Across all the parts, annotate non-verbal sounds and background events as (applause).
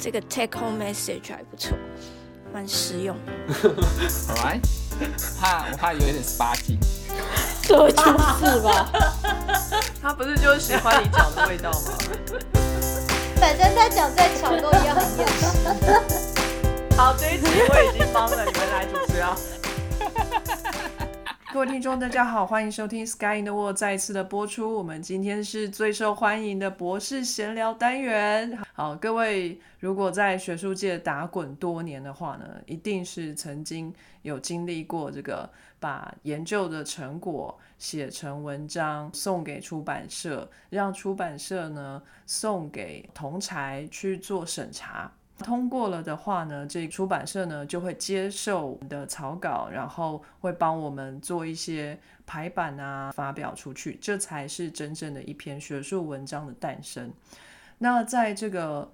这个 take home message 还不错，蛮实用。(laughs) Alright，怕我怕有一点 sparky。这就是吧？(laughs) 他不是就是喜欢你讲的味道吗？(laughs) 反正他讲再巧都一样很厌世。好，这一集我已经帮了你们来主持啊。各位听众，大家好，欢迎收听《Sky in the World》再一次的播出。我们今天是最受欢迎的博士闲聊单元。好，各位如果在学术界打滚多年的话呢，一定是曾经有经历过这个把研究的成果写成文章送给出版社，让出版社呢送给同才去做审查。通过了的话呢，这出版社呢就会接受我们的草稿，然后会帮我们做一些排版啊，发表出去，这才是真正的一篇学术文章的诞生。那在这个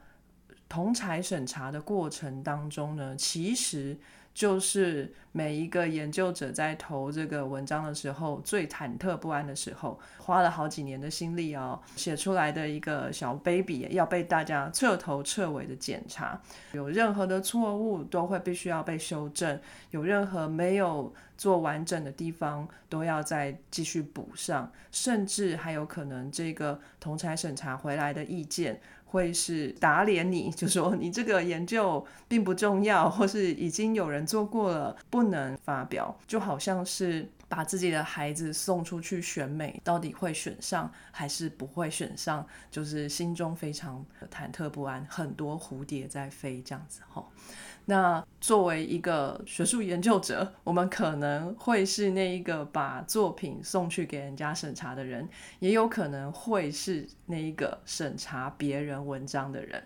同才审查的过程当中呢，其实就是每一个研究者在投这个文章的时候最忐忑不安的时候，花了好几年的心力哦，写出来的一个小 baby 要被大家彻头彻尾的检查，有任何的错误都会必须要被修正，有任何没有做完整的地方都要再继续补上，甚至还有可能这个同才审查回来的意见。会是打脸你，就说你这个研究并不重要，或是已经有人做过了，不能发表，就好像是把自己的孩子送出去选美，到底会选上还是不会选上，就是心中非常忐忑不安，很多蝴蝶在飞这样子哈。那作为一个学术研究者，我们可能会是那一个把作品送去给人家审查的人，也有可能会是那一个审查别人文章的人。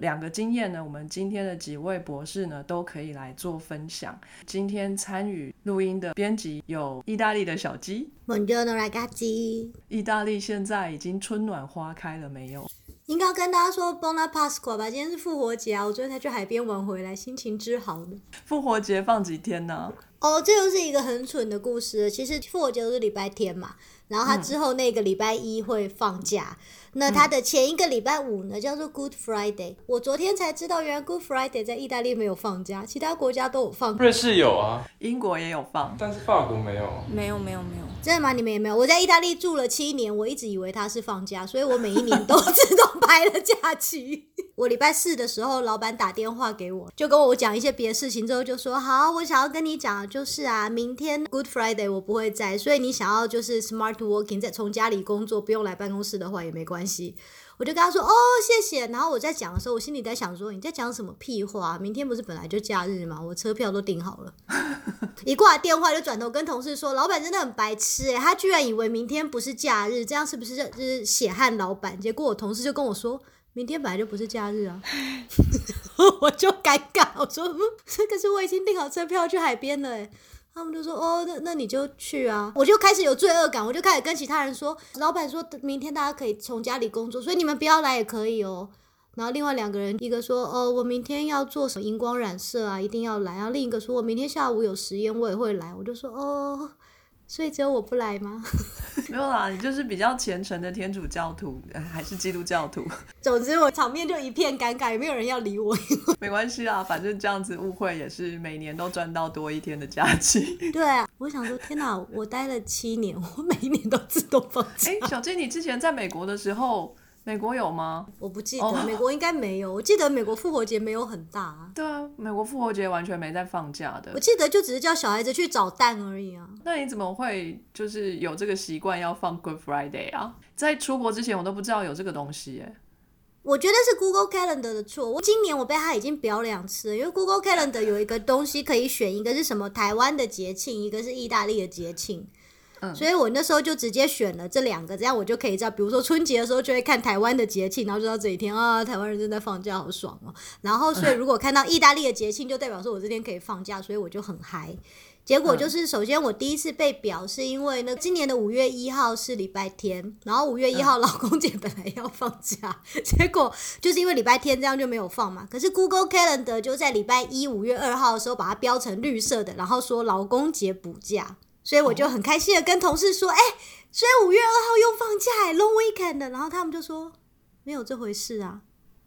两个经验呢，我们今天的几位博士呢都可以来做分享。今天参与录音的编辑有意大利的小鸡，Buongiorno ragazzi。意大利现在已经春暖花开了没有？应该跟大家说 Buona Pasqua 吧，今天是复活节啊！我昨天才去海边玩回来，心情之好呢。复活节放几天呢？哦，这又是一个很蠢的故事。其实复活节都是礼拜天嘛，然后他之后那个礼拜一会放假。那他的前一个礼拜五呢，叫做 Good Friday。我昨天才知道，原来 Good Friday 在意大利没有放假，其他国家都有放。瑞士有啊，英国也有放，但是法国没有。没有，没有，没有。真的吗？你们也没有？我在意大利住了七年，我一直以为他是放假，所以我每一年都自动排了假期。(laughs) 我礼拜四的时候，老板打电话给我，就跟我讲一些别的事情，之后就说：“好，我想要跟你讲，就是啊，明天 Good Friday 我不会在，所以你想要就是 Smart Working，在从家里工作，不用来办公室的话也没关系。”我就跟他说：“哦，谢谢。”然后我在讲的时候，我心里在想说：“你在讲什么屁话？明天不是本来就假日吗？我车票都订好了。(laughs) ”一挂电话就转头跟同事说：“老板真的很白痴诶，他居然以为明天不是假日，这样是不是就是血汗老板？”结果我同事就跟我说：“明天本来就不是假日啊。(laughs) (laughs) ”我就尴尬，我说：“可是我已经订好车票去海边了。”诶他们就说：“哦，那那你就去啊！”我就开始有罪恶感，我就开始跟其他人说：“老板说明天大家可以从家里工作，所以你们不要来也可以哦。”然后另外两个人，一个说：“哦，我明天要做什么荧光染色啊，一定要来。”然后另一个说：“我明天下午有实验，我也会来。”我就说：“哦。”所以只有我不来吗？(laughs) 没有啦，你就是比较虔诚的天主教徒，还是基督教徒？(laughs) 总之我场面就一片尴尬，也没有人要理我。(laughs) 没关系啦，反正这样子误会也是每年都赚到多一天的假期。对啊，我想说，天哪，我待了七年，我每一年都自动放假。哎，小金，你之前在美国的时候。美国有吗？我不记得，美国应该没有。我记得美国复活节没有很大。啊对啊，美国复活节完全没在放假的。我记得就只是叫小孩子去找蛋而已啊。那你怎么会就是有这个习惯要放 Good Friday 啊？在出国之前我都不知道有这个东西耶。我觉得是 Google Calendar 的错。我今年我被他已经表两次了，因为 Google Calendar 有一个东西可以选，一个是什么台湾的节庆，一个是意大利的节庆。所以我那时候就直接选了这两个，这样我就可以知道，比如说春节的时候就会看台湾的节庆，然后就知道这一天啊，台湾人正在放假，好爽哦。然后所以如果看到意大利的节庆，就代表说我这天可以放假，所以我就很嗨。结果就是，首先我第一次被表是因为呢，今年的五月一号是礼拜天，然后五月一号老公节本来要放假，(laughs) 结果就是因为礼拜天这样就没有放嘛。可是 Google Calendar 就在礼拜一五月二号的时候把它标成绿色的，然后说老公节补假。所以我就很开心的跟同事说：“哎，所以五月二号又放假，Long Weekend 然后他们就说：“没有这回事啊。”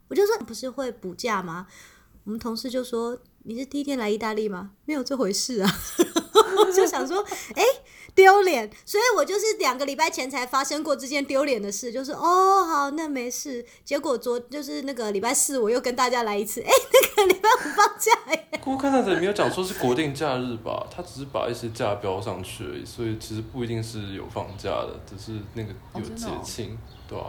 我就说不是会补假吗？我们同事就说你是第一天来意大利吗？没有这回事啊！(laughs) 我就想说，哎、丢脸，所以我就是两个礼拜前才发生过这件丢脸的事，就是哦，好，那没事。结果昨就是那个礼拜四，我又跟大家来一次，个礼拜五放假耶，不过看上去也没有讲说是国定假日吧，他只是把一些假标上去而已，所以其实不一定是有放假的，只是那个有节哦哦庆，对啊。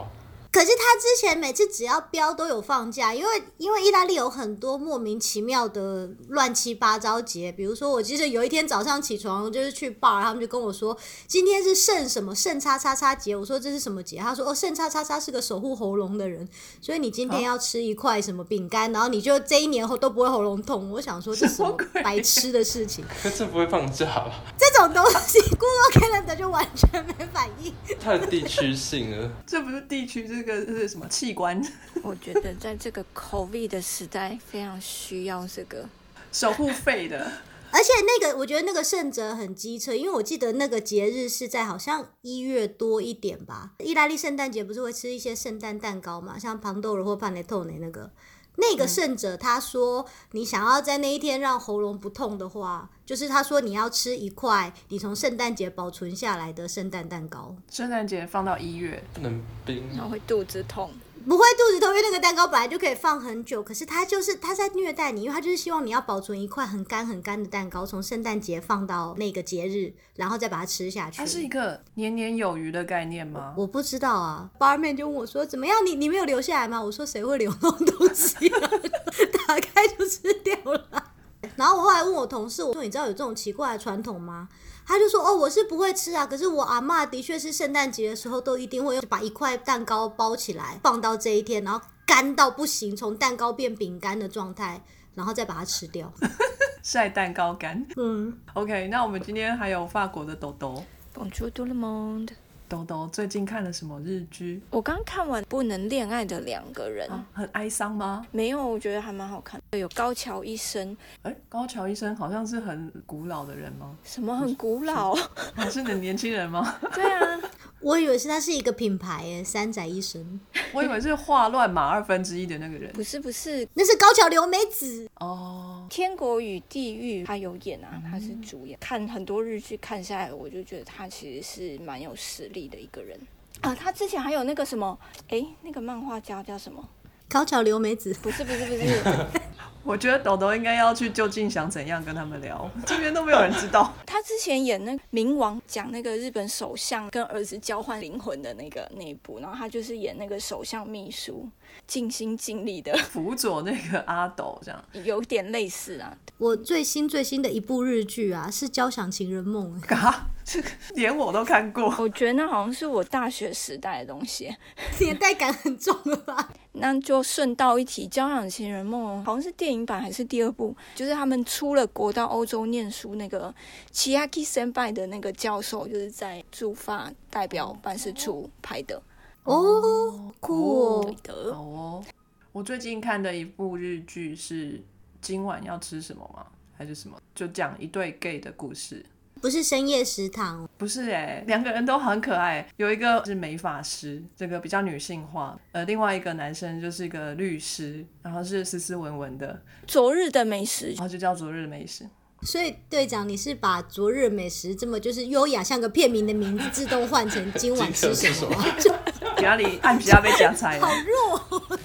可是他之前每次只要标都有放假，因为因为意大利有很多莫名其妙的乱七八糟节，比如说我记得有一天早上起床就是去 bar，他们就跟我说今天是圣什么圣叉叉叉节，我说这是什么节？他说哦圣叉叉叉是个守护喉咙的人，所以你今天要吃一块什么饼干，然后你就这一年后都不会喉咙痛。我想说这是白痴的事情，可这不会放假吧？这种东西 Google Calendar 就完全没反应。太地区性了。这不是地区，这个是什么器官？(laughs) 我觉得在这个 COVID 的时代，非常需要这个。守护肺的。(laughs) 而且那个，我觉得那个圣哲很机车，因为我记得那个节日是在好像一月多一点吧。意大利圣诞节不是会吃一些圣诞蛋糕嘛，像庞豆尔或帕内托内那个。那个圣者他说，你想要在那一天让喉咙不痛的话，就是他说你要吃一块你从圣诞节保存下来的圣诞蛋糕，圣诞节放到一月，不能冰，然后会肚子痛，不会肚子痛，因为那个蛋糕本来就可以放很久，可是他就是他在虐待你，因为他就是希望你要保存一块很干很干的蛋糕，从圣诞节放到那个节日，然后再把它吃下去。它是一个年年有余的概念吗？我不知道啊，barman 就问我说：“怎么样？你你没有留下来吗？”我说：“谁会留那种东西、啊？(laughs) 打开就吃掉了。”然后我后来问我同事，我说：“你知道有这种奇怪的传统吗？”他就说：“哦，我是不会吃啊，可是我阿妈的确是圣诞节的时候都一定会把一块蛋糕包起来，放到这一天，然后干到不行，从蛋糕变饼干的状态，然后再把它吃掉。(laughs) 晒蛋糕干。嗯，OK，那我们今天还有法国的豆豆。Bonjour tout le monde。豆豆最近看了什么日剧？我刚看完《不能恋爱的两个人》啊，很哀伤吗？没有，我觉得还蛮好看的。有高桥医生，哎，高桥医生好像是很古老的人吗？什么很古老？还是 (laughs) 很年轻人吗？(laughs) 对啊，我以为是他是一个品牌耶，三宅一生，我以为是画乱马二分之一的那个人。不是不是，《那是高桥留美子。哦，天国与地狱》他有演啊，他是主演。看很多日剧看下来，我就觉得他其实是蛮有实力的一个人啊。他之前还有那个什么，哎，那个漫画家叫什么？高桥留美子，不是不是不是，(laughs) 我觉得豆豆应该要去究竟想怎样跟他们聊，这边都没有人知道。(laughs) 他之前演那个冥王，讲那个日本首相跟儿子交换灵魂的那个那一部，然后他就是演那个首相秘书，尽心尽力的，辅佐那个阿斗这样。(laughs) 有点类似啊。我最新最新的一部日剧啊，是《交响情人梦》欸。嘎，(laughs) 这 (laughs) 个连我都看过。我觉得那好像是我大学时代的东西。年代感很重了吧？那就顺道一提，《交响情人梦》好像是电影版还是第二部，就是他们出了国到欧洲念书那个 Chiaki Senpai 的那个教授，就是在驻法代表办事处拍的。哦，酷哦！的，好哦，我最近看的一部日剧是《今晚要吃什么》吗？还是什么？就讲一对 gay 的故事。不是深夜食堂，不是哎、两个人都很可爱。有一个是美发师，这个比较女性化；呃，另外一个男生就是一个律师，然后是斯斯文文的，昨日的美食然后就叫昨日美食。所以队长，你是把昨日美食这么就是优雅像个片名的名字，自动换成今晚吃什么吗？就给他里按皮亚被夹菜好。弱哦！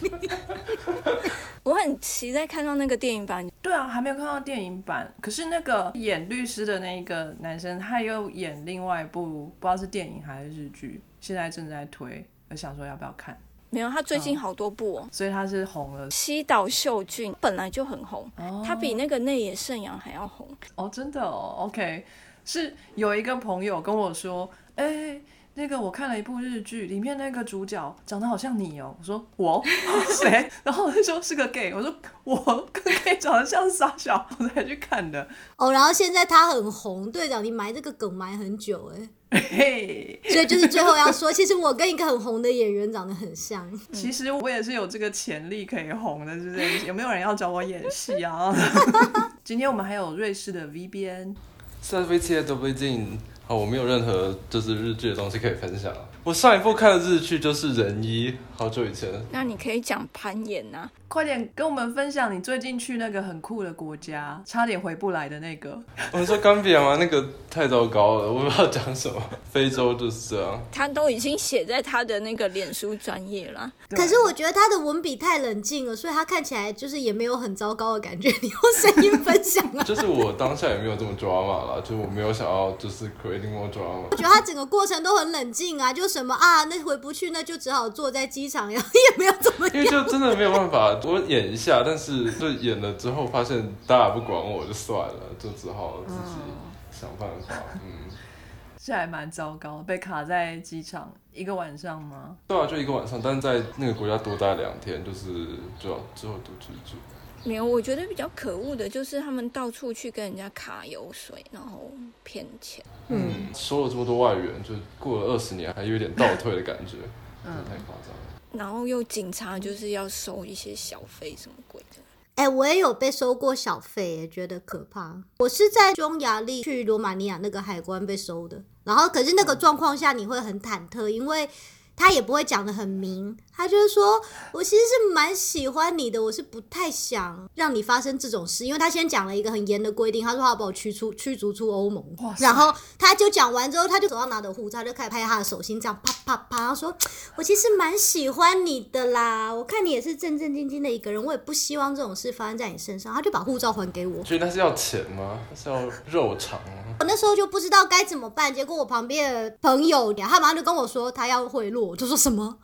我很期待看到那个电影版。对啊，还没有看到电影版。可是那个演律师的那一个男生，他又演另外一部不知道是电影还是日剧，现在正在推，我想说要不要看。没有，他最近好多部哦。所以他是红了西岛秀俊本来就很红，他比那个内野圣阳还要红。哦，真的哦，OK，是有一个朋友跟我说，哎、那个我看了一部日剧，里面那个主角长得好像你哦。我说我 (laughs) 谁？然后他说是个 gay。我说我跟 gay 长得像傻小，我才去看的。哦，然后现在他很红，队长，你埋这个梗埋很久哎，嘿，所以就是最后要说，其实我跟一个很红的演员长得很像。(laughs) 其实我也是有这个潜力可以红的，是不是？有没有人要找我演戏啊？(laughs) 今天我们还有瑞士的 VBN，好，我没有任何就是日剧的东西可以分享。我上一部看的日剧就是《人一》，好久以前。那你可以讲攀岩呐、快点跟我们分享你最近去那个很酷的国家，差点回不来的那个。我们说冈比亚吗？那个太糟糕了，我不知道讲什么。非洲就是这样。他都已经写在他的那个脸书专业了。可是我觉得他的文笔太冷静了，所以他看起来就是也没有很糟糕的感觉。你用声音分享啊？就是我当下也没有这么 drama 啦，就我没有想要就是 creating more drama。我觉得他整个过程都很冷静啊，就什么啊，那回不去，那就只好坐在机场，然 (laughs) 后也没有怎么因为就真的没有办法，我演一下，但是就演了之后发现大家不管我就算了，就只好自己想办法。嗯，(laughs) 这还蛮糟糕，被卡在机场一个晚上吗？对啊，就一个晚上，但是在那个国家多待两天，就是就要之后都居住。没有，我觉得比较可恶的就是他们到处去跟人家卡油水，然后骗钱。嗯，收了这么多外援，就过了二十年还有点倒退的感觉，嗯太夸张了。然后又警察就是要收一些小费什么鬼的。哎、我也有被收过小费，也觉得可怕。我是在匈牙利去罗马尼亚那个海关被收的，然后可是那个状况下你会很忐忑，因为他也不会讲的很明，他就是说我其实是蛮喜欢你的，我是不太想让你发生这种事，因为他先讲了一个很严的规定，他说他要把我驱出驱逐出欧盟然后他就讲完之后，他就手上拿着护照，他就开始拍他的手心，这样啪啪啪，他说我其实蛮喜欢你的啦，我看你也是正正经经的一个人，我也不希望这种事发生在你身上。他就把护照还给我，所以那是要钱吗？那是要肉偿吗？我那时候就不知道该怎么办，结果我旁边的朋友他马上就跟我说他要贿赂，我就说什么？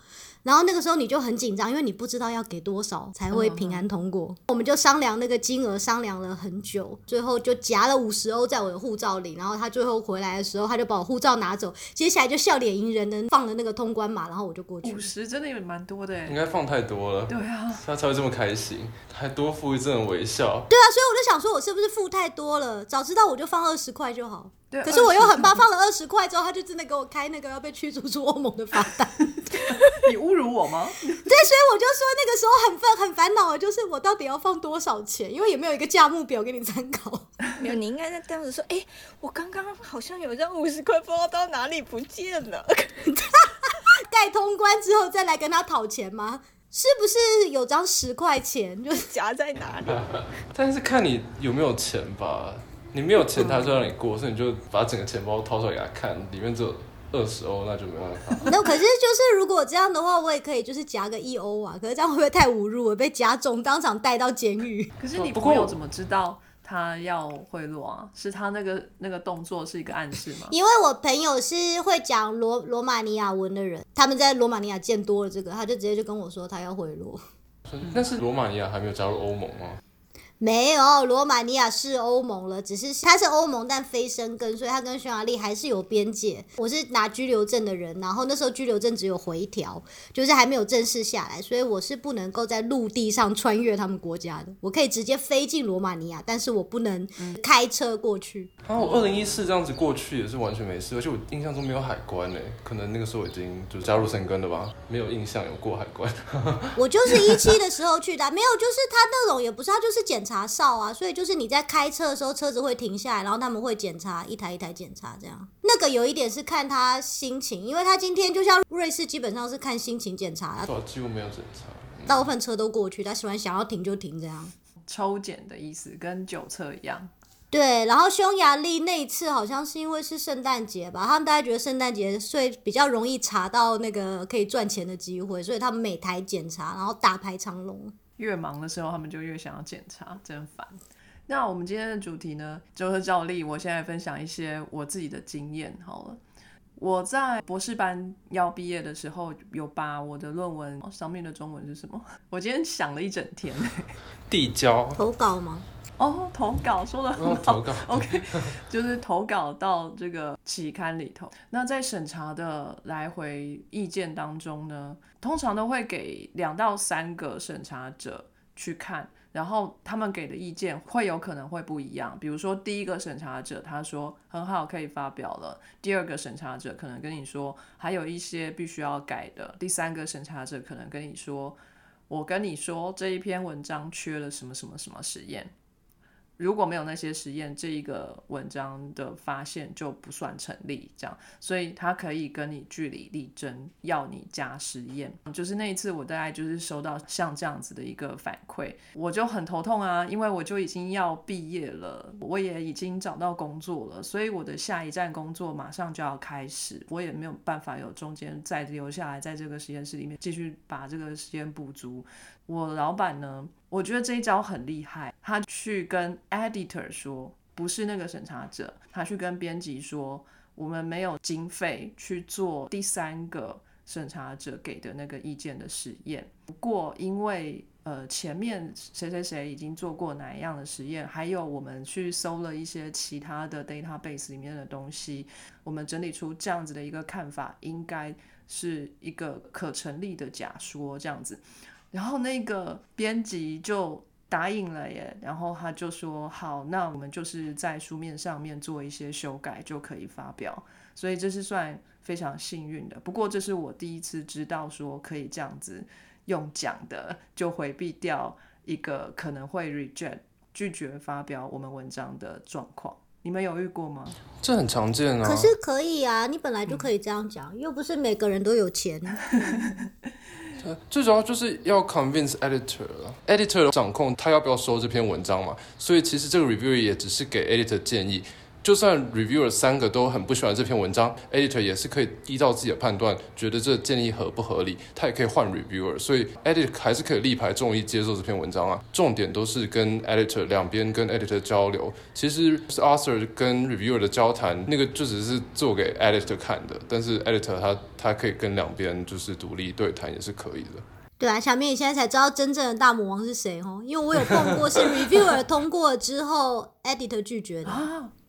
然后那个时候你就很紧张，因为你不知道要给多少才会平安通过。我们就商量那个金额，商量了很久，最后就夹了五十欧在我的护照里。然后他最后回来的时候，他就把我护照拿走，接下来就笑脸迎人的放了那个通关码，然后我就过去五。十真的也蛮多的哎。应该放太多了，对啊，他才会这么开心，还多付一阵微笑。对啊，所以我就想说，我是不是付太多了？早知道我就放二十块就好。对。可是我又很怕怕，放了二十块之后，他就真的给我开那个要被驱逐出欧盟的罚单。(laughs) 你侮辱我吗？对，所以我就说那个时候很烦很烦恼的，就是我到底要放多少钱，因为也没有一个价目表给你参考。(laughs) 没有，你应该在当时说，哎、我刚刚好像有张五十块，不知道到哪里不见了。(laughs) 盖通关之后再来跟他讨钱吗？是不是有张十块钱？就是夹在哪里？但是看你有没有钱吧，你没有钱，他就让你过，所以你就把整个钱包掏出来给他看，里面只有二十欧，那就没办法。(laughs) 那可是就是如果这样的话，我也可以就是夹个一欧啊。可是这样会不会太侮辱？我被夹中，当场带到监狱。(laughs) 可是你不过朋友怎么知道他要贿赂啊？是他那个那个动作是一个暗示吗？因为我朋友是会讲罗罗马尼亚文的人，他们在罗马尼亚见多了这个，他就直接就跟我说他要贿赂。但是罗马尼亚还没有加入欧盟吗？没有，罗马尼亚是欧盟了，只是它是欧盟，但非生根，所以它跟匈牙利还是有边界。我是拿居留证的人，然后那时候居留证只有回调，就是还没有正式下来，所以我是不能够在陆地上穿越他们国家的。我可以直接飞进罗马尼亚，但是我不能开车过去。然后我二零一四这样子过去也是完全没事，而且我印象中没有海关呢，可能那个时候已经就加入生根了吧，没有印象有过海关。(laughs) 我就是一期的时候去的，没有，就是他那种也不是，他就是检查哨啊，所以就是你在开车的时候，车子会停下来，然后他们会检查一台一台检查这样。那个有一点是看他心情，因为他今天就像瑞士，基本上是看心情检查，对啊，几乎没有检查。大部分车都过去，他喜欢想要停就停这样。抽检的意思跟酒测一样。对，然后匈牙利那一次好像是因为是圣诞节吧，他们大家觉得圣诞节所以比较容易查到那个可以赚钱的机会，所以他们每台检查，然后大排长龙。越忙的时候，他们就越想要检查，真烦。那我们今天的主题呢，就是照例，我现在分享一些我自己的经验好了。我在博士班要毕业的时候，有把我的论文上面的中文是什么？(laughs) 我今天想了一整天。(laughs) 递交，投稿吗？哦，投稿说的很哦，好。(laughs) OK，就是投稿到这个期刊里头。那在审查的来回意见当中呢，通常都会给两到三个审查者去看，然后他们给的意见会有可能会不一样。比如说，第一个审查者他说很好，可以发表了；第二个审查者可能跟你说还有一些必须要改的；第三个审查者可能跟你说，我跟你说这一篇文章缺了什么什么什么实验。如果没有那些实验，这一个文章的发现就不算成立，这样，所以他可以跟你据理力争，要你加实验。就是那一次，我大概就是收到像这样子的一个反馈，我就很头痛啊，因为我就已经要毕业了，我也已经找到工作了，所以我的下一站工作马上就要开始，我也没有办法有中间再留下来，在这个实验室里面继续把这个实验补足。我老板呢？我觉得这一招很厉害。他去跟 editor 说，不是那个审查者，他去跟编辑说，我们没有经费去做第三个审查者给的那个意见的实验。不过，因为呃前面谁谁谁已经做过哪一样的实验，还有我们去搜了一些其他的 database 里面的东西，我们整理出这样子的一个看法，应该是一个可成立的假说，这样子。然后那个编辑就答应了耶，然后他就说好，那我们就是在书面上面做一些修改就可以发表，所以这是算非常幸运的。不过这是我第一次知道说可以这样子用讲的，就回避掉一个可能会 reject 拒绝发表我们文章的状况。你们有遇过吗？这很常见啊。可是可以啊，你本来就可以这样讲，又不是每个人都有钱。(laughs) 最主要就是要 convince editor，editor 掌控他要不要收这篇文章嘛，所以其实这个 review 也只是给 editor 建议。就算 reviewer 三个都很不喜欢这篇文章，editor 也是可以依照自己的判断，觉得这建议合不合理，他也可以换 reviewer，所以 editor 还是可以力排众议接受这篇文章啊。重点都是跟 editor 两边跟 editor 交流，其实是 author 跟 reviewer 的交谈，那个就只是做给 editor 看的，但是 editor 他他可以跟两边就是独立对谈也是可以的。对啊，小明，你现在才知道真正的大魔王是谁哦，因为我有碰过是 reviewer 通过之后，editor 拒绝的。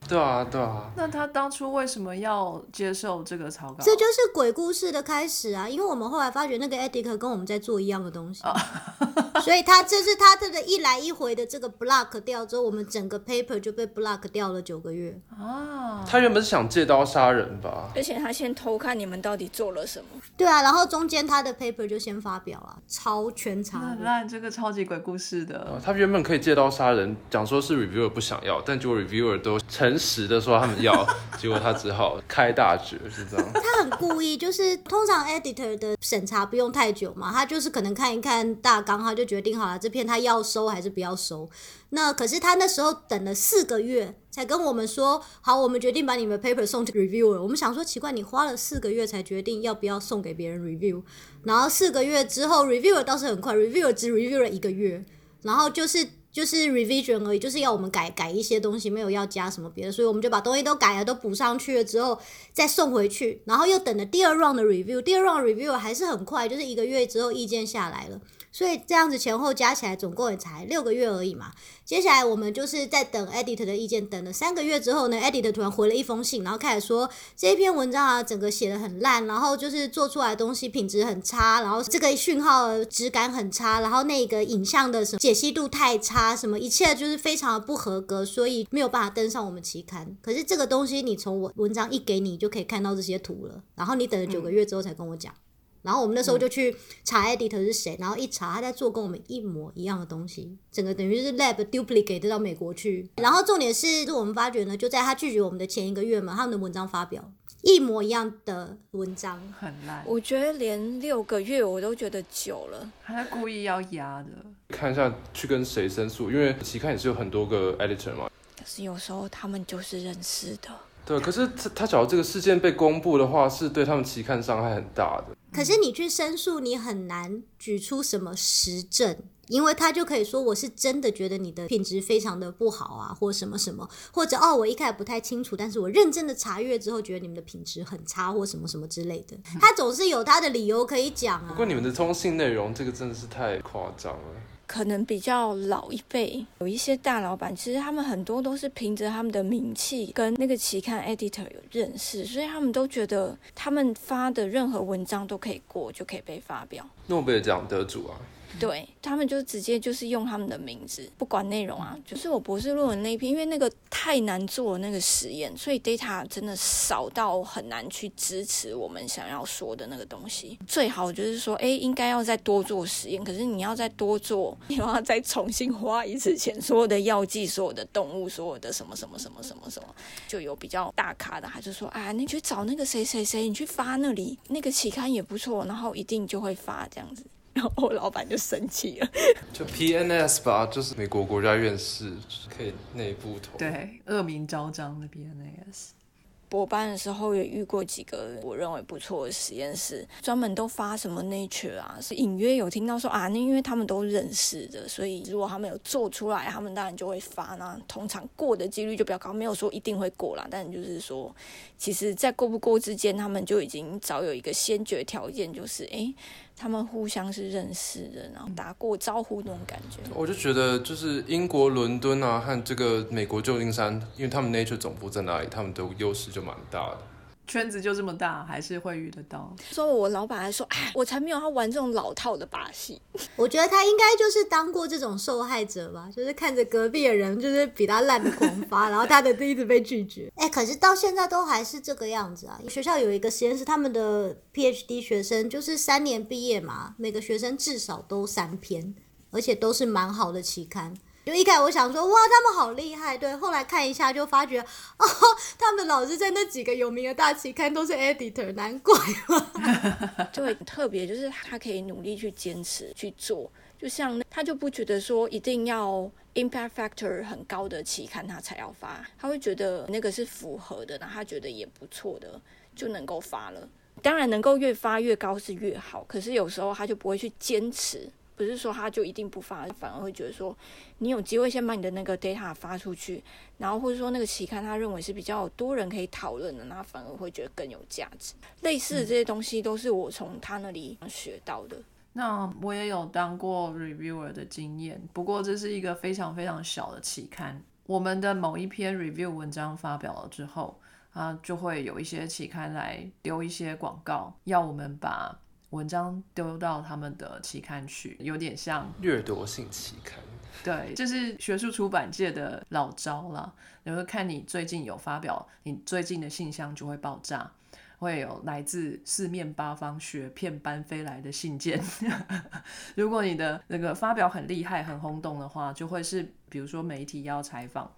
对啊，对啊。那他当初为什么要接受这个草稿？这就是鬼故事的开始啊！因为我们后来发觉那个 editor 跟我们在做一样的东西，(laughs) 所以他这是他这个一来一回的这个 block 掉之后，我们整个 paper 就被 block 掉了九个月。啊，他原本是想借刀杀人吧？而且他先偷看你们到底做了什么。对啊，然后中间他的 paper 就先发表了，超全长。很烂，这个超级鬼故事的。他原本可以借刀杀人，讲说是 reviewer 不想要，但结果 reviewer 都诚实的说他们要，(laughs) 结果他只好开大绝，是这样。他很故意，就是通常 editor 的审查不用太久嘛，他就是可能看一看大纲，他就决定好了这篇他要收还是不要收。那可是他那时候等了四个月才跟我们说，好，我们决定把你们 paper (laughs) 送 reviewer。我们想说奇怪，你花了四个月才决定要不要送给别人 review，然后四个月之后 reviewer 倒是很快，reviewer 只 review 了一个月，然后就是就是 revision 而已，就是要我们改改一些东西，没有要加什么别的，所以我们就把东西都改了，都补上去了之后再送回去，然后又等了第二 round 的 review，第二 round review 还是很快，就是一个月之后意见下来了。所以这样子前后加起来总共也才六个月而已嘛。接下来我们就是在等 edit 的意见，等了三个月之后呢，edit 突然回了一封信，然后开始说这一篇文章啊，整个写的很烂，然后就是做出来的东西品质很差，然后这个讯号质感很差，然后那个影像的什么解析度太差，什么一切就是非常的不合格，所以没有办法登上我们期刊。可是这个东西你从我文章一给你就可以看到这些图了，然后你等了九个月之后才跟我讲。然后我们那时候就去查 editor 是谁，然后一查他在做跟我们一模一样的东西，整个等于是 lab duplicate 到美国去。然后重点是，是我们发觉呢，就在他拒绝我们的前一个月嘛，他们的文章发表一模一样的文章，很烂。我觉得连六个月我都觉得久了，他故意要压的。看一下去跟谁申诉，因为期刊也是有很多个 editor 嘛。可是有时候他们就是认识的。对，可是他他假如这个事件被公布的话，是对他们期刊伤害很大的。可是你去申诉，你很难举出什么实证，因为他就可以说我是真的觉得你的品质非常的不好啊，或什么什么，或者哦我一开始不太清楚，但是我认真的查阅之后，觉得你们的品质很差，或什么什么之类的。他总是有他的理由可以讲啊。不过你们的通信内容，这个真的是太夸张了。可能比较老一辈，有一些大老板，其实他们很多都是凭着他们的名气跟那个期刊 editor 有认识，所以他们都觉得他们发的任何文章都可以过，就可以被发表。诺贝尔奖得主啊，对他们就直接就是用他们的名字，不管内容啊。就是我博士论文那一篇，因为那个太难做那个实验，所以 data 真的少到很难去支持我们想要说的那个东西。最好就是说，哎，应该要再多做实验，可是你要再多做，你要再重新花一次钱，所有的药剂、所有的动物、所有的什么什么什么什么什么，就有比较大咖的，他就说，啊，你去找那个谁谁谁，你去发那里那个期刊也不错，然后一定就会发这样子。然后老板就生气了，(laughs) 就 PNS 吧，就是美国国家院士可以内部投。对，恶名昭彰的 PNS。博班的时候也遇过几个我认为不错的实验室，专门都发什么 Nature 啊，是隐约有听到说啊，那因为他们都认识的，所以如果他们有做出来，他们当然就会发，那通常过的几率就比较高，没有说一定会过啦，但就是说，其实在过不过之间，他们就已经早有一个先决条件，就是哎。他们互相是认识的，然后打过招呼那种感觉。我就觉得，就是英国伦敦啊，和这个美国旧金山，因为他们 Nature 总部在那里，他们的优势就蛮大的。圈子就这么大，还是会遇得到。说我老板还说，哎，我才没有他玩这种老套的把戏。(laughs) 我觉得他应该就是当过这种受害者吧，就是看着隔壁的人就是比他烂的狂发，(laughs) 然后他的第一直被拒绝。哎，可是到现在都还是这个样子啊。学校有一个实验室，他们的 PhD 学生就是三年毕业嘛，每个学生至少都三篇，而且都是蛮好的期刊。就一开始我想说，哇，他们好厉害，对。后来看一下就发觉，哦，他们老是在那几个有名的大期刊都是 editor，难怪。(laughs) 就很特别，就是他可以努力去坚持去做，就像他就不觉得说一定要 impact factor 很高的期刊他才要发，他会觉得那个是符合的，然后他觉得也不错的就能够发了。当然能够越发越高是越好，可是有时候他就不会去坚持。不是说他就一定不发，反而会觉得说，你有机会先把你的那个 data 发出去，然后或者说那个期刊他认为是比较多人可以讨论的，那反而会觉得更有价值。类似的这些东西都是我从他那里学到的。那我也有当过 reviewer 的经验，不过这是一个非常非常小的期刊。我们的某一篇 review 文章发表了之后，啊，就会有一些期刊来丢一些广告，要我们把。文章丢到他们的期刊去，有点像掠夺性期刊。对，这是学术出版界的老招了。你会看你最近有发表，你最近的信箱就会爆炸，会有来自四面八方雪片般飞来的信件。(laughs) 如果你的那个发表很厉害、很轰动的话，就会是比如说媒体要采访，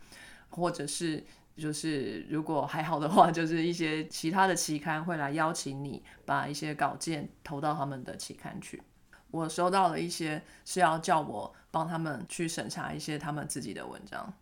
或者是。就是如果还好的话，(laughs) 就是一些其他的期刊会来邀请你把一些稿件投到他们的期刊去。我收到了一些是要叫我帮他们去审查一些他们自己的文章，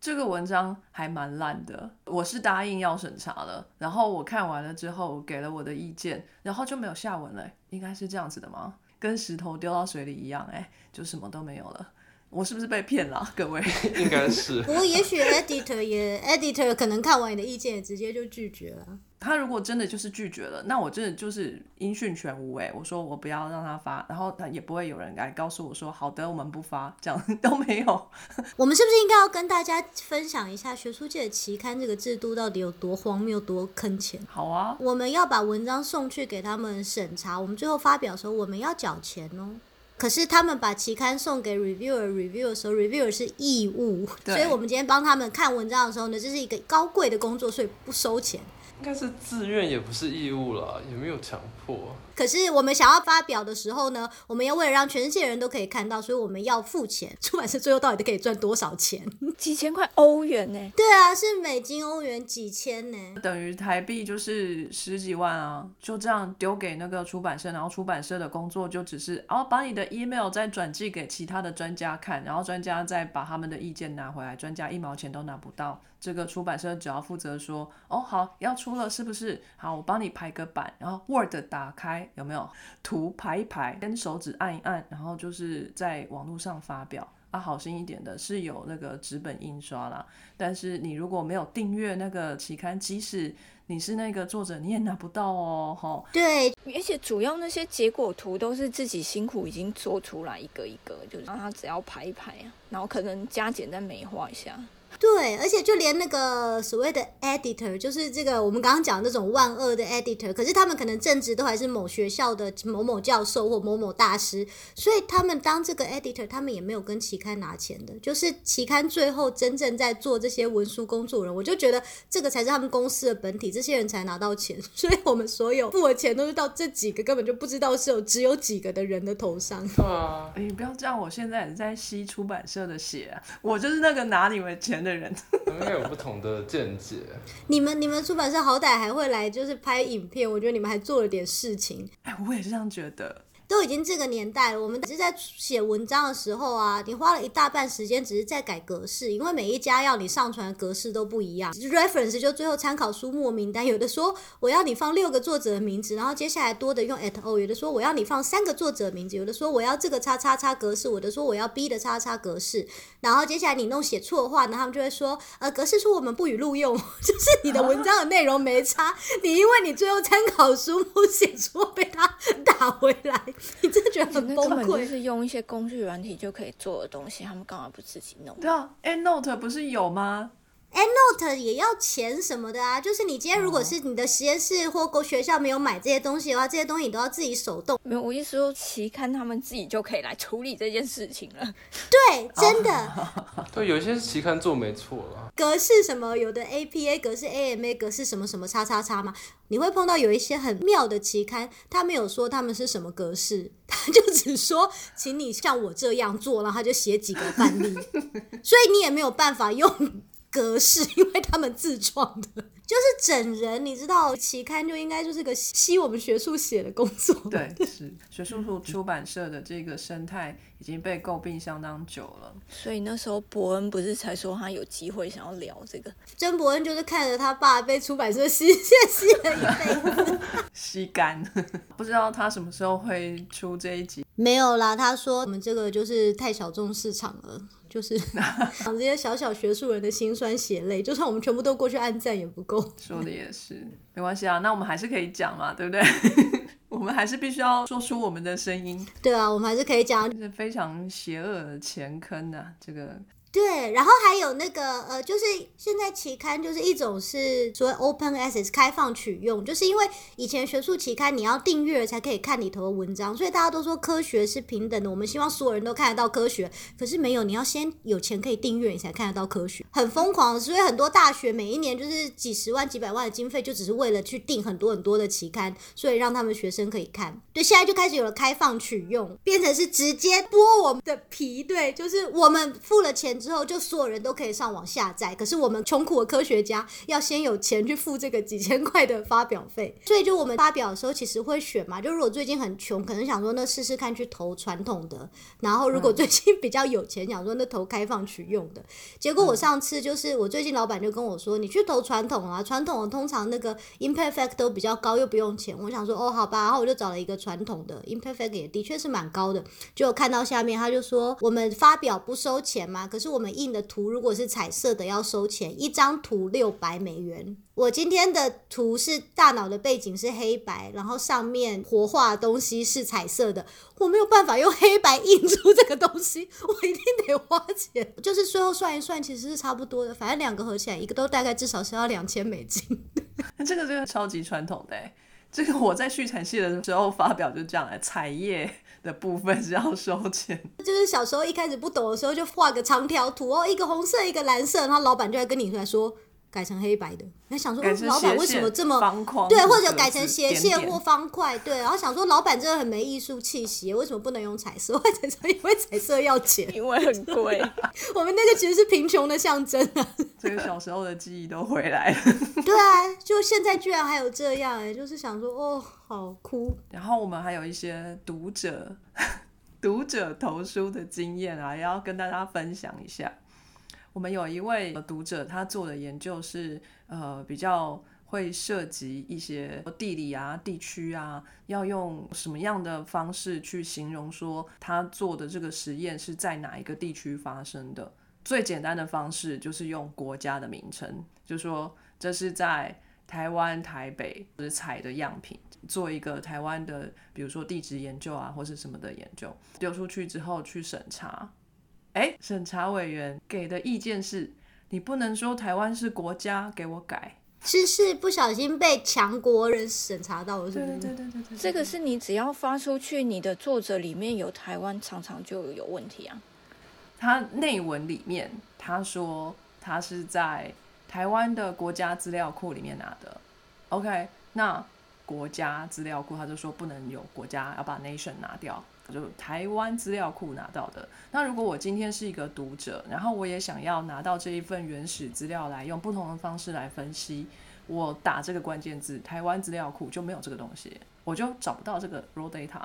这个文章还蛮烂的。我是答应要审查了，然后我看完了之后给了我的意见，然后就没有下文了。应该是这样子的吗？跟石头丢到水里一样，哎，就什么都没有了。我是不是被骗了，(laughs) 各位？(laughs) 应该是。(laughs) 不过也许 editor 也 editor 可能看完你的意见，也直接就拒绝了。他如果真的就是拒绝了，那我真的就是音讯全无哎！我说我不要让他发，然后他也不会有人来告诉我说好的，我们不发，这样都没有。我们是不是应该要跟大家分享一下学术界的期刊这个制度到底有多荒谬、多坑钱？好啊，我们要把文章送去给他们审查，我们最后发表的时候，我们要缴钱哦。可是他们把期刊送给 reviewer review 的时候，reviewer 是义务，所以我们今天帮他们看文章的时候呢，这是一个高贵的工作，所以不收钱。应该是自愿，也不是义务啦，也没有强迫。可是我们想要发表的时候呢，我们要为了让全世界人都可以看到，所以我们要付钱。(laughs) 出版社最后到底可以赚多少钱？(laughs) 几千块欧元呢？对啊，是美金、欧元几千呢？等于台币就是十几万啊！就这样丢给那个出版社，然后出版社的工作就只是，哦，把你的 email 再转寄给其他的专家看，然后专家再把他们的意见拿回来，专家一毛钱都拿不到。这个出版社只要负责说，哦，好，要出了是不是？好，我帮你排个版，然后 Word 打开，有没有图排一排，跟手指按一按，然后就是在网络上发表。啊，好心一点的是有那个纸本印刷啦，但是你如果没有订阅那个期刊，即使你是那个作者，你也拿不到哦，哈。对，而且主要那些结果图都是自己辛苦已经做出来一个一个，就是让他只要排一排，然后可能加减再美化一下。对，而且就连那个所谓的 editor，就是这个我们刚刚讲的那种万恶的 editor，可是他们可能正职都还是某学校的某某教授或某某大师，所以他们当这个 editor，他们也没有跟期刊拿钱的，就是期刊最后真正在做这些文书工作人，我就觉得这个才是他们公司的本体，这些人才拿到钱，(laughs) 所以我们所有付的钱都是到这几个根本就不知道是有只有几个的人的头上。对啊，你不要这样，我现在也在吸出版社的血啊，我就是那个拿你们钱的人。(laughs) 应该有不同的见解。你们你们出版社好歹还会来就是拍影片，我觉得你们还做了点事情。哎，我也是这样觉得。都已经这个年代了，我们只是在写文章的时候啊，你花了一大半时间只是在改格式，因为每一家要你上传的格式都不一样。reference 就最后参考书目名单，有的说我要你放六个作者的名字，然后接下来多的用 at all，有的说我要你放三个作者名字，有的说我要这个叉叉叉格式，有的说我要 B 的叉叉格式，然后接下来你弄写错的话，呢，他们就会说呃格式书我们不予录用，(laughs) 就是你的文章的内容没差，你因为你最后参考书目写错被他打回来。(laughs) 你真的觉得很崩溃？就是用一些工具软体就可以做的东西，他们干嘛不自己弄？对啊，EndNote 不是有吗？EndNote 也要钱什么的啊！就是你今天如果是你的实验室或学校没有买这些东西的话，这些东西你都要自己手动。没有，我意思说期刊他们自己就可以来处理这件事情了。对，真的。(laughs) 对，有些期刊做没错了。格式什么？有的 APA 格式、AMA 格式什么什么叉叉叉嘛？你会碰到有一些很妙的期刊，他没有说他们是什么格式，(laughs) 他就只说，请你像我这样做，然后他就写几个范例，(laughs) 所以你也没有办法用格式，(laughs) 因为他们自创的。就是整人，你知道，期刊就应该就是个吸我们学术写的工作。对，是学术出出版社的这个生态已经被诟病相当久了。所以那时候伯恩不是才说他有机会想要聊这个？真伯恩就是看着他爸被出版社吸血吸了一辈子，(laughs) 吸干。(laughs) 不知道他什么时候会出这一集？没有啦，他说我们这个就是太小众市场了。就是 (laughs) 讲这些小小学术人的辛酸血泪，就算我们全部都过去按赞也不够。(laughs) 说的也是，没关系啊，那我们还是可以讲嘛，对不对？(laughs) 我们还是必须要说出我们的声音。对啊，我们还是可以讲，是非常邪恶的前坑啊，这个。对，然后还有那个呃，就是现在期刊就是一种是所谓 open access 开放取用，就是因为以前学术期刊你要订阅才可以看里头的文章，所以大家都说科学是平等的，我们希望所有人都看得到科学。可是没有，你要先有钱可以订阅，你才看得到科学，很疯狂。所以很多大学每一年就是几十万、几百万的经费，就只是为了去订很多很多的期刊，所以让他们学生可以看。对，现在就开始有了开放取用，变成是直接剥我们的皮，对，就是我们付了钱。之后就所有人都可以上网下载，可是我们穷苦的科学家要先有钱去付这个几千块的发表费，所以就我们发表的时候其实会选嘛，就如果最近很穷，可能想说那试试看去投传统的，然后如果最近比较有钱，想说那投开放取用的。结果我上次就是我最近老板就跟我说，你去投传统啊，传统的通常那个 imperfect 都比较高，又不用钱。我想说哦好吧，然后我就找了一个传统的 imperfect 也的确是蛮高的，就看到下面他就说我们发表不收钱嘛，可是。我们印的图如果是彩色的，要收钱，一张图六百美元。我今天的图是大脑的背景是黑白，然后上面活化的东西是彩色的，我没有办法用黑白印出这个东西，我一定得花钱。就是最后算一算，其实是差不多的，反正两个合起来，一个都大概至少是要两千美金。(laughs) 这个这个超级传统的，这个我在续产系的时候发表就这样来彩页。的部分是要收钱，就是小时候一开始不懂的时候，就画个长条图哦，一个红色，一个蓝色，然后老板就会跟你来说。改成黑白的，你想说老板为什么这么方框？对，或者改成斜线或方块，对。然后想说老板真的很没艺术气息，为什么不能用彩色？(laughs) 为什么？因为彩色要钱，因为很贵。(laughs) 我们那个其实是贫穷的象征啊。(laughs) 这个小时候的记忆都回来了。对啊，就现在居然还有这样，哎，就是想说哦，好哭。然后我们还有一些读者读者投书的经验啊，也要跟大家分享一下。我们有一位读者，他做的研究是，呃，比较会涉及一些地理啊、地区啊，要用什么样的方式去形容说他做的这个实验是在哪一个地区发生的？最简单的方式就是用国家的名称，就说这是在台湾台北采的样品，做一个台湾的，比如说地质研究啊，或是什么的研究，丢出去之后去审查。哎，审查委员给的意见是你不能说台湾是国家，给我改。是是不小心被强国人审查到了，是不是？对对对对，这个是你只要发出去，你的作者里面有台湾，常常就有问题啊。他内文里面他说他是在台湾的国家资料库里面拿的。OK，那国家资料库他就说不能有国家，要把 nation 拿掉，就台湾资料库拿到的。那如果我今天是一个读者，然后我也想要拿到这一份原始资料来用不同的方式来分析，我打这个关键字台湾资料库就没有这个东西，我就找不到这个 raw data。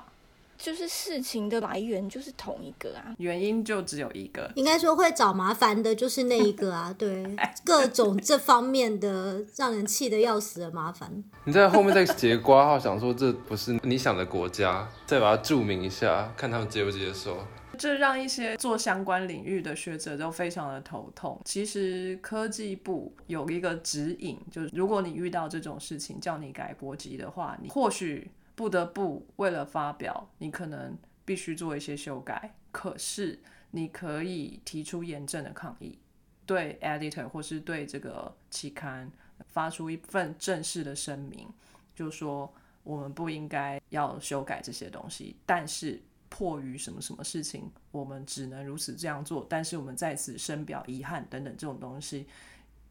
就是事情的来源就是同一个啊，原因就只有一个。应该说会找麻烦的就是那一个啊，(laughs) 对，各种这方面的让人气得要死的麻烦。你在后面再截瓜号，想说这不是你想的国家，再把它注明一下，看他们接不接受。这让一些做相关领域的学者都非常的头痛。其实科技部有一个指引，就是如果你遇到这种事情叫你改国籍的话，你或许。不得不为了发表，你可能必须做一些修改。可是你可以提出严正的抗议，对 editor 或是对这个期刊发出一份正式的声明，就说我们不应该要修改这些东西。但是迫于什么什么事情，我们只能如此这样做。但是我们在此深表遗憾等等这种东西，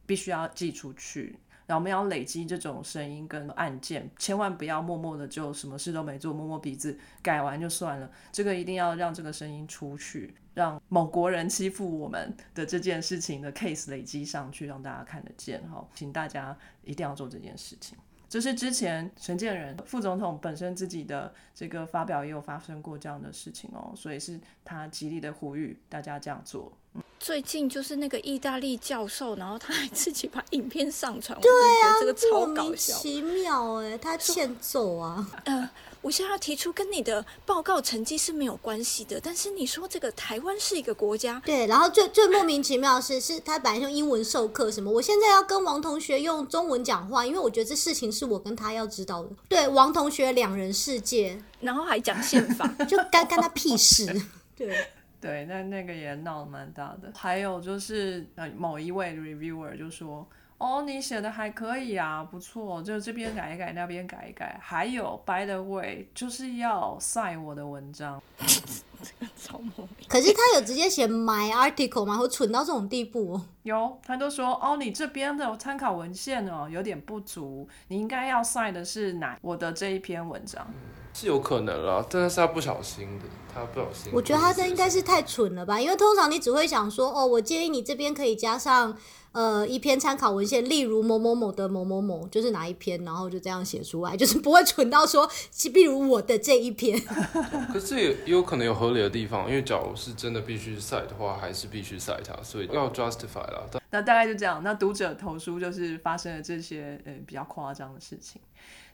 必须要寄出去。然后我们要累积这种声音跟案件，千万不要默默的就什么事都没做，摸摸鼻子改完就算了。这个一定要让这个声音出去，让某国人欺负我们的这件事情的 case 累积上去，让大家看得见哈。请大家一定要做这件事情。这是之前陈建仁副总统本身自己的这个发表也有发生过这样的事情哦，所以是他极力的呼吁大家这样做。最近就是那个意大利教授，然后他还自己把影片上传，对啊，这个超莫名其妙哎，他欠揍啊！(laughs) 呃，我现在要提出跟你的报告成绩是没有关系的，但是你说这个台湾是一个国家，对，然后最最莫名其妙的是，是他本来用英文授课什么，我现在要跟王同学用中文讲话，因为我觉得这事情是我跟他要知道的。对，王同学两人世界，然后还讲宪法，(laughs) 就干干他屁事，(laughs) 对。对，那那个也闹蛮大的。还有就是呃，某一位 reviewer 就说：“哦，你写的还可以啊，不错，就这边改一改，那边改一改。还有，by the way，就是要晒我的文章。”这个超莫名。可是他有直接写 my article 吗？会蠢到这种地步？(laughs) 有，他都说：“哦，你这边的参考文献哦有点不足，你应该要晒的是哪我的这一篇文章。”是有可能啦，但是他不小心的，他不小心。我觉得他这应该是太蠢了吧，因为通常你只会想说，哦，我建议你这边可以加上呃一篇参考文献，例如某某某的某某某，就是哪一篇，然后就这样写出来，就是 (laughs) 不会蠢到说，比如我的这一篇。(laughs) 可是也也有可能有合理的地方，因为假如是真的必须晒的话，还是必须晒它，所以要 justify 啦。那大概就这样，那读者投书就是发生了这些呃比较夸张的事情。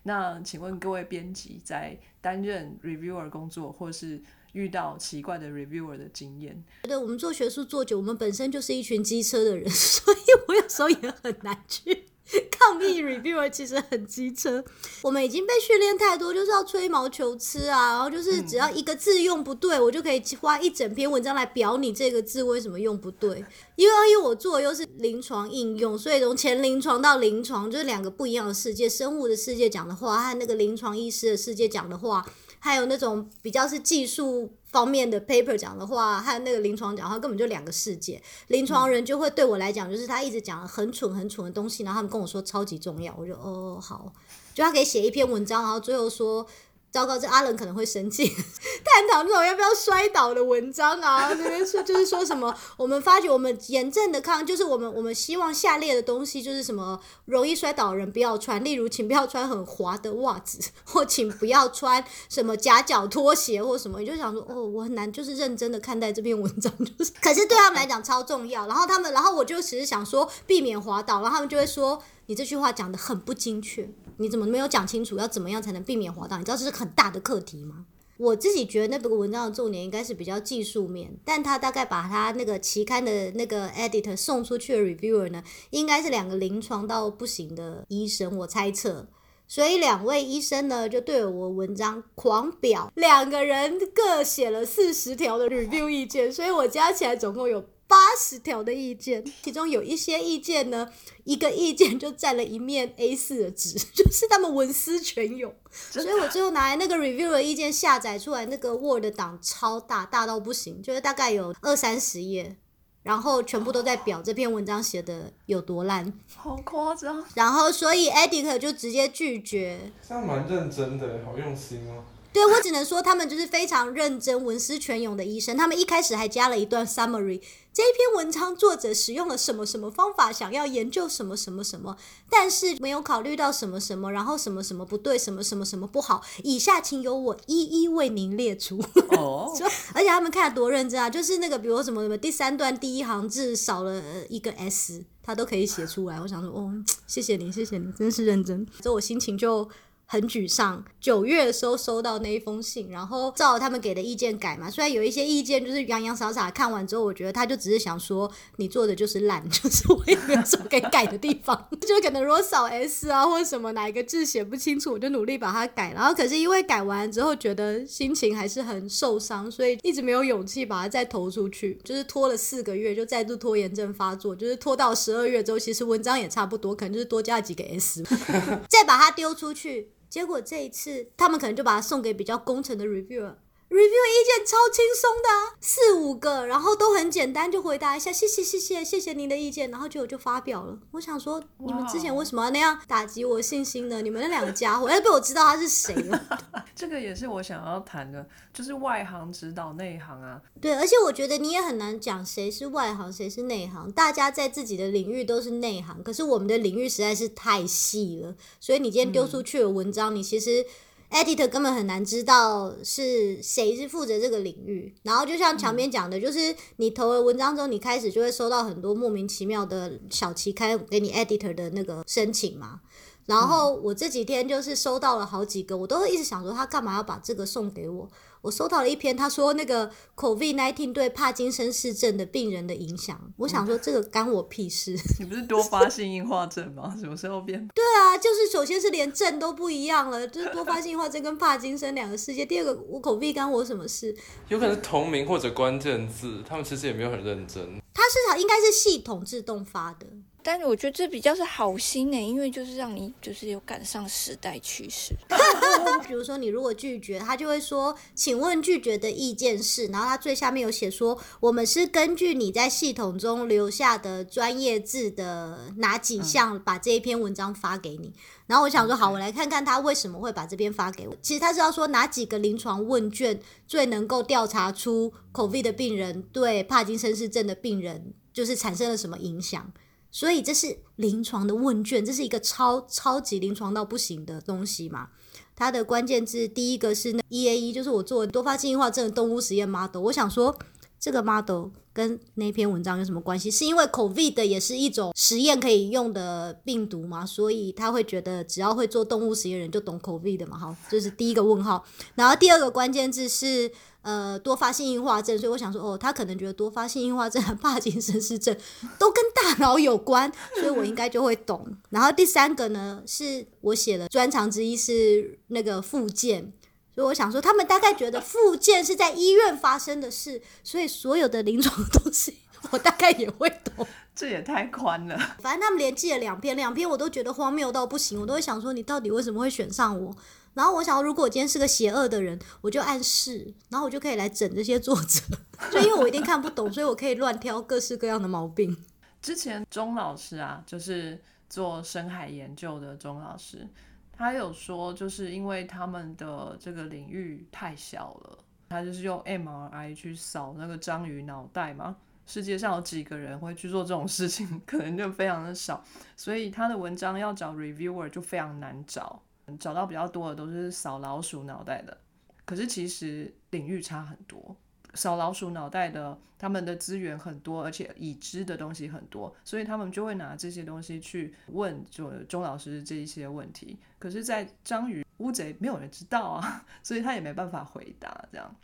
那请问各位编辑，在担任 reviewer 工作，或是遇到奇怪的 reviewer 的经验？对，我们做学术做久，我们本身就是一群机车的人，(laughs) 所以我有时候也很难去。抗议 (laughs) reviewer 其实很机车，我们已经被训练太多，就是要吹毛求疵啊，然后就是只要一个字用不对，我就可以花一整篇文章来表你这个字为什么用不对。因为因为我做的又是临床应用，所以从前临床到临床就是两个不一样的世界，生物的世界讲的话和那个临床医师的世界讲的话。还有那种比较是技术方面的 paper 讲的话，还有那个临床讲的话根本就两个世界。临床人就会对我来讲，就是他一直讲很蠢很蠢的东西，然后他们跟我说超级重要，我就哦好，就他可以写一篇文章，然后最后说。糟糕，这阿伦可能会生气，探讨那种要不要摔倒的文章啊，这边说 (laughs) 就是说什么，我们发觉我们严正的抗，就是我们我们希望下列的东西就是什么容易摔倒的人不要穿，例如请不要穿很滑的袜子，(laughs) 或请不要穿什么夹脚拖鞋或什么，你就想说哦，我很难就是认真的看待这篇文章，就是可是对他们来讲超重要，然后他们然后我就只是想说避免滑倒，然后他们就会说。你这句话讲的很不精确，你怎么没有讲清楚要怎么样才能避免滑倒？你知道这是很大的课题吗？我自己觉得那个文章的重点应该是比较技术面，但他大概把他那个期刊的那个 editor 送出去的 reviewer 呢，应该是两个临床到不行的医生，我猜测。所以两位医生呢就对我文章狂表，两个人各写了四十条的 review 意见，所以我加起来总共有。八十条的意见，其中有一些意见呢，一个意见就占了一面 A 四的纸，(laughs) 就是他们文思泉涌。所以我最后拿来那个 review 的意见下载出来，那个 Word 档超大，大到不行，就是大概有二三十页，然后全部都在表这篇文章写的有多烂。好夸张。然后所以 Edit 就直接拒绝。这样蛮认真的，好用心哦。对我只能说，他们就是非常认真、文思泉涌的医生。他们一开始还加了一段 summary，这一篇文章作者使用了什么什么方法，想要研究什么什么什么，但是没有考虑到什么什么，然后什么什么不对，什么什么什么不好。以下请由我一一为您列出。(laughs) 哦，而且他们看得多认真啊，就是那个比如什么什么第三段第一行字少了一个 s，他都可以写出来。我想说，哦，谢谢你，谢谢你，真是认真。所以我心情就。很沮丧。九月的时候收到那一封信，然后照他们给的意见改嘛。虽然有一些意见就是洋洋洒洒，看完之后我觉得他就只是想说你做的就是烂，(laughs) 就是我也没有什么可以改的地方。(laughs) 就可能如果少 s 啊或者什么哪一个字写不清楚，我就努力把它改。然后可是因为改完之后觉得心情还是很受伤，所以一直没有勇气把它再投出去。就是拖了四个月，就再度拖延症发作。就是拖到十二月之后，其实文章也差不多，可能就是多加了几个 s，(laughs) 再把它丢出去。结果这一次，他们可能就把它送给比较工程的 reviewer。Review 意见超轻松的，四五个，然后都很简单，就回答一下，谢谢谢谢谢谢您的意见，然后就就发表了。我想说，你们之前为什么要那样打击我信心呢？你们那两个家伙，要被我知道他是谁了。(laughs) 这个也是我想要谈的，就是外行指导内行啊。对，而且我觉得你也很难讲谁是外行，谁是内行。大家在自己的领域都是内行，可是我们的领域实在是太细了，所以你今天丢出去的文章，你其实。Editor 根本很难知道是谁是负责这个领域，然后就像墙边讲的，就是你投了文章之后，你开始就会收到很多莫名其妙的小期刊给你 editor 的那个申请嘛。然后我这几天就是收到了好几个，我都一直想说他干嘛要把这个送给我。我收到了一篇，他说那个 COVID nineteen 对帕金森氏症的病人的影响。我想说这个干我屁事？(laughs) 你不是多发性硬化症吗？什么时候变？(laughs) 对啊，就是首先是连症都不一样了，就是多发性硬化症跟帕金森两个世界。第二个，我 COVID 干我什么事？有可能是同名或者关键字，他们其实也没有很认真。它是应该是系统自动发的。但是我觉得这比较是好心呢，因为就是让你就是有赶上时代趋势。(laughs) 比如说你如果拒绝，他就会说，请问拒绝的意见是，然后他最下面有写说，我们是根据你在系统中留下的专业字的哪几项，把这一篇文章发给你。然后我想说，好，我来看看他为什么会把这篇发给我。其实他是要说哪几个临床问卷最能够调查出 COVID 的病人对帕金森氏症的病人就是产生了什么影响。所以这是临床的问卷，这是一个超超级临床到不行的东西嘛？它的关键字第一个是那 E A E，就是我做多发性硬化症的动物实验 model。我想说，这个 model 跟那篇文章有什么关系？是因为 COVID 也是一种实验可以用的病毒嘛？所以他会觉得只要会做动物实验人就懂 COVID 的嘛？好，这是第一个问号。然后第二个关键字是。呃，多发性硬化症，所以我想说，哦，他可能觉得多发性硬化症和帕金森氏症 (laughs) 都跟大脑有关，所以我应该就会懂。(laughs) 然后第三个呢，是我写的专长之一是那个附件，所以我想说，他们大概觉得附件是在医院发生的事，所以所有的临床东西我大概也会懂。(laughs) 这也太宽了。反正他们连记了两篇，两篇我都觉得荒谬到不行，我都会想说，你到底为什么会选上我？然后我想，如果我今天是个邪恶的人，我就暗示，然后我就可以来整这些作者。(laughs) 就因为我一定看不懂，所以我可以乱挑各式各样的毛病。之前钟老师啊，就是做深海研究的钟老师，他有说，就是因为他们的这个领域太小了，他就是用 MRI 去扫那个章鱼脑袋嘛。世界上有几个人会去做这种事情，可能就非常的少，所以他的文章要找 reviewer 就非常难找。找到比较多的都是扫老鼠脑袋的，可是其实领域差很多。扫老鼠脑袋的，他们的资源很多，而且已知的东西很多，所以他们就会拿这些东西去问就钟老师这一些问题。可是，在章鱼乌贼没有人知道啊，(laughs) 所以他也没办法回答这样。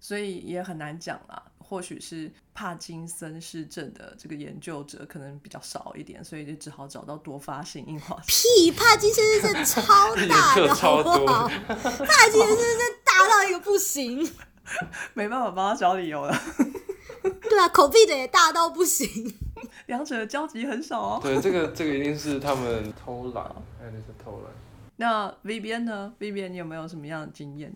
所以也很难讲啦，或许是帕金森氏症的这个研究者可能比较少一点，所以就只好找到多发性硬化。屁，帕金森氏症超大的，(laughs) 好不好？帕金森氏症大到一个不行，(laughs) 没办法帮他找理由了。对啊，口碑的也大到不行。(laughs) 两者的交集很少哦。对，这个这个一定是他们偷懒，哎，那是偷懒。那 V 边呢？V 边你有没有什么样的经验？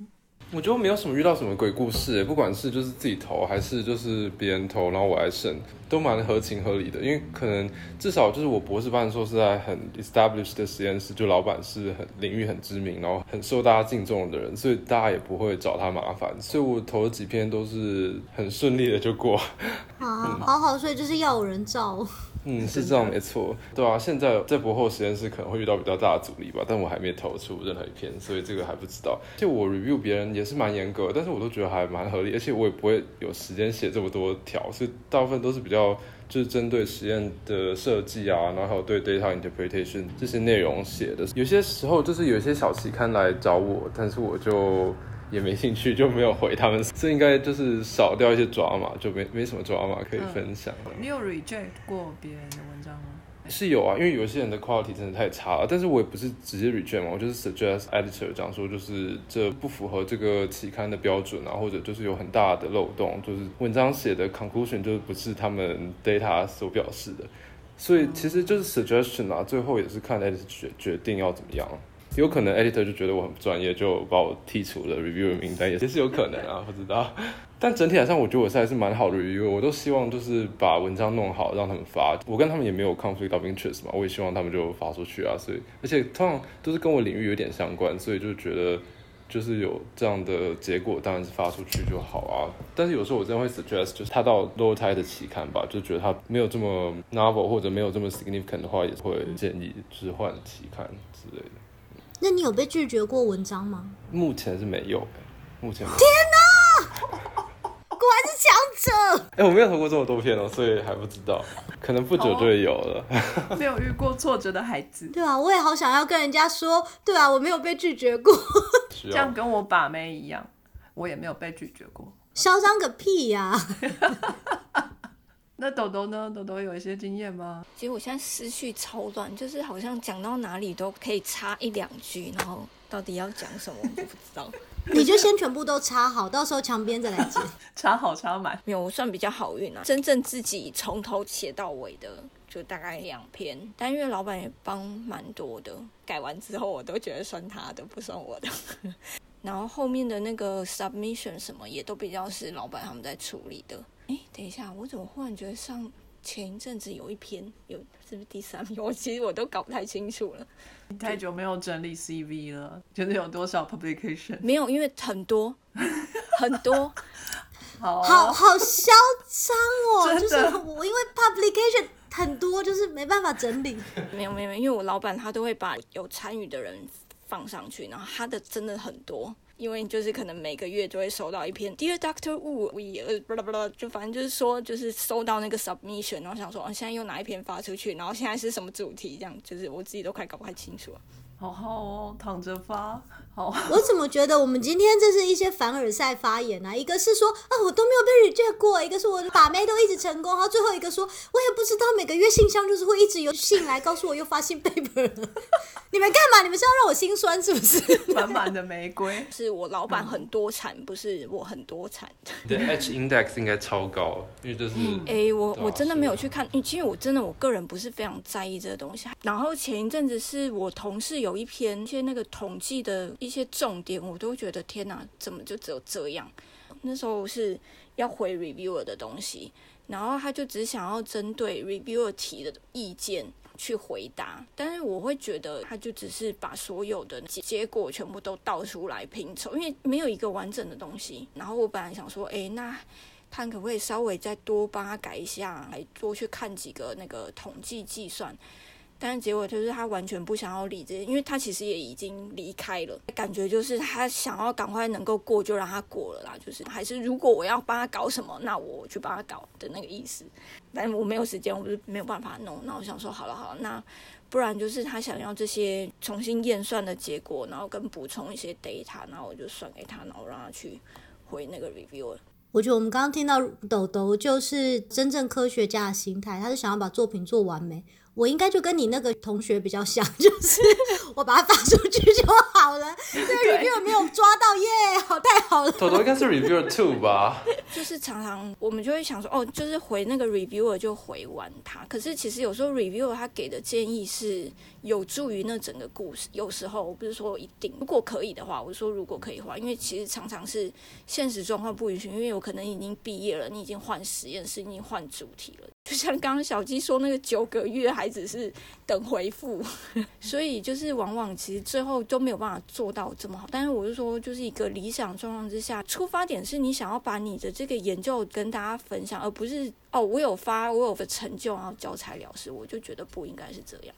我觉得没有什么遇到什么鬼故事，不管是就是自己投还是就是别人投，然后我来审，都蛮合情合理的。因为可能至少就是我博士班的时候是在很 established 的实验室，就老板是很领域很知名，然后很受大家敬重的人，所以大家也不会找他麻烦。所以我投了几篇都是很顺利的就过。(laughs) 啊，好好，所以就是要有人照。嗯，是这样没错，对啊，现在在博后实验室可能会遇到比较大的阻力吧，但我还没投出任何一篇，所以这个还不知道。就我 review 别人也是蛮严格，但是我都觉得还蛮合理，而且我也不会有时间写这么多条，所以大部分都是比较就是针对实验的设计啊，然后还有对 data interpretation 这些内容写的。有些时候就是有一些小期刊来找我，但是我就。也没兴趣，就没有回他们。这应该就是少掉一些抓马，就没没什么抓马可以分享。你有 reject 过别人的文章吗？是有啊，因为有些人的 quality 真的太差了。但是我也不是直接 reject 嘛，我就是 suggest editor 讲说，就是这不符合这个期刊的标准啊，或者就是有很大的漏洞，就是文章写的 conclusion 就是不是他们 data 所表示的。所以其实就是 suggestion 啊，最后也是看 editor 决决定要怎么样。有可能 editor 就觉得我很不专业，就把我剔除了 review 名单，也是有可能啊，不知道。但整体来上，我觉得我是还是蛮好的 review，我都希望就是把文章弄好，让他们发。我跟他们也没有 conflict of interest 嘛，我也希望他们就发出去啊。所以，而且通常都是跟我领域有点相关，所以就觉得就是有这样的结果，当然是发出去就好啊。但是有时候我真的会 suggest，就是他到 low tide 的期刊吧，就觉得他没有这么 novel 或者没有这么 significant 的话，也会建议就是换期刊之类的。那你有被拒绝过文章吗？目前是没有，目前。天哪，果然是强者！哎，我没有投过这么多片哦，所以还不知道，可能不久就会有了。(laughs) 没有遇过挫折的孩子，对啊，我也好想要跟人家说，对啊，我没有被拒绝过。这样跟我把妹一样，我也没有被拒绝过。嚣张个屁呀！(laughs) 那豆豆呢？豆豆有一些经验吗？其实我现在思绪超乱，就是好像讲到哪里都可以插一两句，然后到底要讲什么我不知道。你就先全部都插好，到时候墙边再来接。(laughs) 插好插满，没有，我算比较好运啊。真正自己从头写到尾的，就大概两篇。但因为老板也帮蛮多的，改完之后我都觉得算他的，不算我的。(laughs) 然后后面的那个 submission 什么也都比较是老板他们在处理的。哎，等一下，我怎么忽然觉得上前一阵子有一篇有是不是第三篇？(laughs) 我其实我都搞不太清楚了。你太久没有整理 CV 了，觉得有多少 publication？没有，因为很多很多，(laughs) 好好好嚣张哦！就是我因为 publication 很多，就是没办法整理。没有没有，因为我老板他都会把有参与的人放上去，然后他的真的很多。因为就是可能每个月就会收到一篇 Dear Doctor Wu，we 呃不啦不啦，就反正就是说就是收到那个 submission，然后想说哦现在又哪一篇发出去，然后现在是什么主题，这样就是我自己都快搞不太清楚了。好好哦，躺着发。好，我怎么觉得我们今天这是一些凡尔赛发言啊？一个是说啊，我都没有被 reject 过；一个是我把妹都一直成功；然后最后一个说，我也不知道每个月信箱就是会一直有信来告诉我又发现 paper 了。(laughs) 你们干嘛？你们是要让我心酸是不是？满满的玫瑰，是我老板很多产，不是我很多产。对，H index 应该超高，因为这是。哎，我我真的没有去看，因为其实我真的我个人不是非常在意这个东西。然后前一阵子是我同事有一篇一些那个统计的。一些重点我都觉得天哪，怎么就只有这样？那时候是要回 reviewer 的东西，然后他就只想要针对 reviewer 提的意见去回答，但是我会觉得他就只是把所有的结果全部都倒出来拼凑，因为没有一个完整的东西。然后我本来想说，哎，那他可不可以稍微再多帮他改一下，来多去看几个那个统计计算？但是结果就是他完全不想要理这些，因为他其实也已经离开了，感觉就是他想要赶快能够过就让他过了啦，就是还是如果我要帮他搞什么，那我去帮他搞的那个意思。但我没有时间，我不是没有办法弄。那我想说，好了好了，那不然就是他想要这些重新验算的结果，然后跟补充一些 data，然后我就算给他，然后让他去回那个 review。我觉得我们刚刚听到豆豆就是真正科学家的心态，他是想要把作品做完美。我应该就跟你那个同学比较像，(laughs) 就是我把它发出去就好了。这个 review 没有抓到耶，好太好了。头头应该是 reviewer two 吧？(laughs) 就是常常我们就会想说，哦，就是回那个 reviewer 就回完他。可是其实有时候 reviewer 他给的建议是有助于那整个故事。有时候我不是说一定，如果可以的话，我说如果可以的话，因为其实常常是现实状况不允许，因为有可能已经毕业了，你已经换实验室，已经换主题了。就像刚刚小鸡说那个九个月还只是等回复，(laughs) 所以就是往往其实最后都没有办法做到这么好。但是我是说，就是一个理想状况之下，出发点是你想要把你的这个研究跟大家分享，而不是哦我有发我有个成就然后交材了事，我就觉得不应该是这样。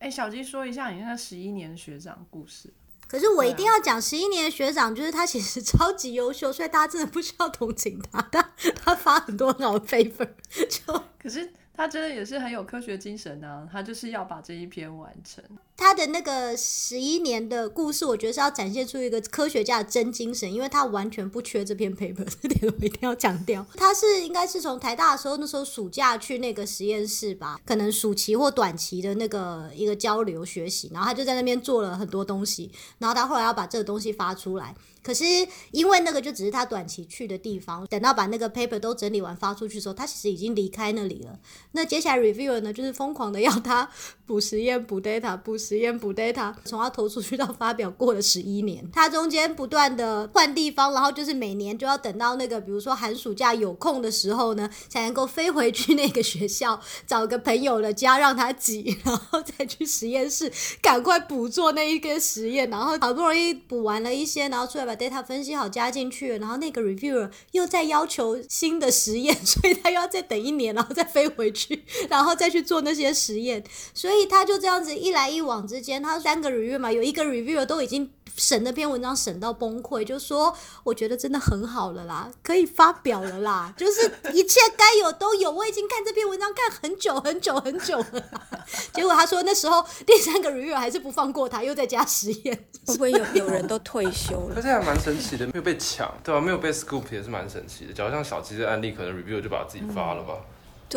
哎，小鸡说一下你那个十一年学长故事。可是我一定要讲十一年的学长，就是他其实超级优秀，所以大家真的不需要同情他。他他发很多很好的 paper，就可是。他真的也是很有科学精神啊！他就是要把这一篇完成。他的那个十一年的故事，我觉得是要展现出一个科学家的真精神，因为他完全不缺这篇 paper，(laughs) 这点我一定要强调。他是应该是从台大的时候，那时候暑假去那个实验室吧，可能暑期或短期的那个一个交流学习，然后他就在那边做了很多东西，然后他后来要把这个东西发出来。可是因为那个就只是他短期去的地方，等到把那个 paper 都整理完发出去的时候，他其实已经离开那里了。那接下来 reviewer 呢，就是疯狂的要他补实验、补 data、补实验、补 data，从他投出去到发表过了十一年，他中间不断的换地方，然后就是每年就要等到那个比如说寒暑假有空的时候呢，才能够飞回去那个学校找个朋友的家让他挤，然后再去实验室赶快补做那一个实验，然后好不容易补完了一些，然后出来把。data 分析好加进去，然后那个 reviewer 又在要求新的实验，(laughs) 所以他又要再等一年，然后再飞回去，(laughs) 然后再去做那些实验，所以他就这样子一来一往之间，他三个 reviewer 嘛，有一个 reviewer 都已经。审那篇文章审到崩溃，就说我觉得真的很好了啦，可以发表了啦，就是一切该有都有。我已经看这篇文章看很久很久很久了，(laughs) 结果他说那时候第三个 review 还是不放过他，又在加实验。(laughs) 会不会有有人都退休了？这还蛮神奇的，没有被抢，对吧？没有被 scoop 也是蛮神奇的。假如像小鸡的案例，可能 review 就把自己发了吧。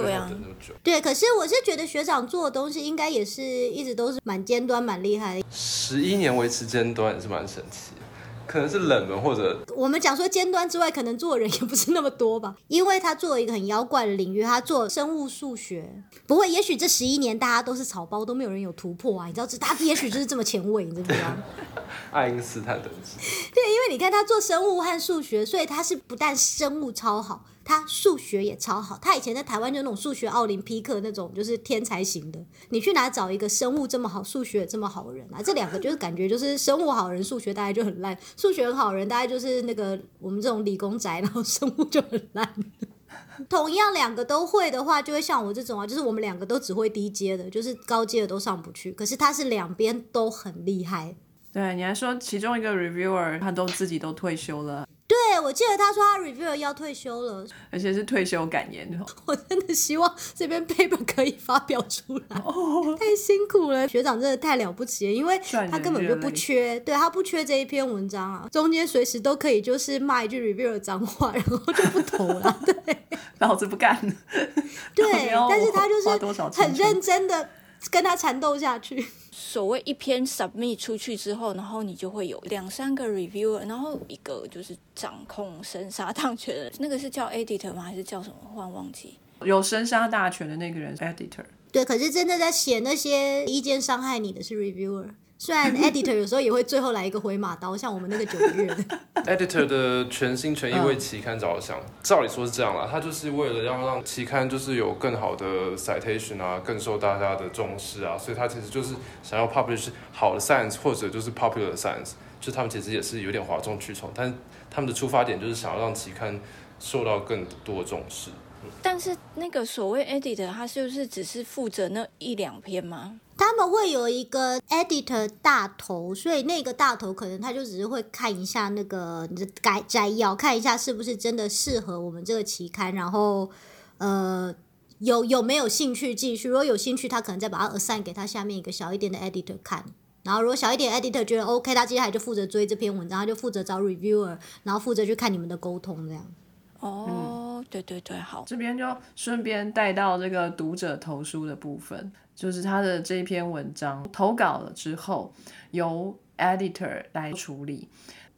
对啊，对，可是我是觉得学长做的东西应该也是一直都是蛮尖端、蛮厉害的。十一年维持尖端也是蛮神奇，可能是冷门或者我们讲说尖端之外，可能做的人也不是那么多吧。(laughs) 因为他做了一个很妖怪的领域，他做生物数学。不会也许这十一年大家都是草包，都没有人有突破啊。你知道，这他也许就是这么前卫，你知不知道？(laughs) 爱因斯坦等级。对，因为你看他做生物和数学，所以他是不但生物超好。他数学也超好，他以前在台湾就那种数学奥林匹克那种，就是天才型的。你去哪找一个生物这么好、数学这么好的人啊？这两个就是感觉就是生物好人，数学大概就很烂；数学很好人，大概就是那个我们这种理工宅，然后生物就很烂。同样两个都会的话，就会像我这种啊，就是我们两个都只会低阶的，就是高阶的都上不去。可是他是两边都很厉害。对你还说其中一个 reviewer 他都自己都退休了。对，我记得他说他 reviewer 要退休了，(laughs) 而且是退休感言。(laughs) 我真的希望这边 paper 可以发表出来，(laughs) 太辛苦了，学长真的太了不起了，因为他根本就不缺，对他不缺这一篇文章啊，中间随时都可以就是骂一句 reviewer 脏话，然后就不投了，对，老子不干了。对，但是他就是很认真的。跟他缠斗下去。所谓一篇 submit 出去之后，然后你就会有两三个 reviewer，然后一个就是掌控生杀大权的，那个是叫 editor 吗？还是叫什么？忽然忘记。有生杀大权的那个人 editor。对，可是真的在写那些意见伤害你的是 reviewer。虽然 (laughs) editor 有时候也会最后来一个回马刀，像我们那个九个月的 editor 的全心全意为期刊着想，(laughs) 照理说是这样啦，他就是为了要让期刊就是有更好的 citation 啊，更受大家的重视啊，所以他其实就是想要 publish 好的 science 或者就是 popular science，就他们其实也是有点哗众取宠，但他们的出发点就是想要让期刊受到更多重视。但是那个所谓 editor，他是不是只是负责那一两篇吗？他们会有一个 editor 大头，所以那个大头可能他就只是会看一下那个你的摘摘要，看一下是不是真的适合我们这个期刊，然后呃有有没有兴趣继续。如果有兴趣，他可能再把它 assign 给他下面一个小一点的 editor 看。然后如果小一点 editor 觉得 OK，他接下来就负责追这篇文章，他就负责找 reviewer，然后负责去看你们的沟通这样。哦。对对对，好，这边就顺便带到这个读者投书的部分，就是他的这篇文章投稿了之后，由 editor 来处理，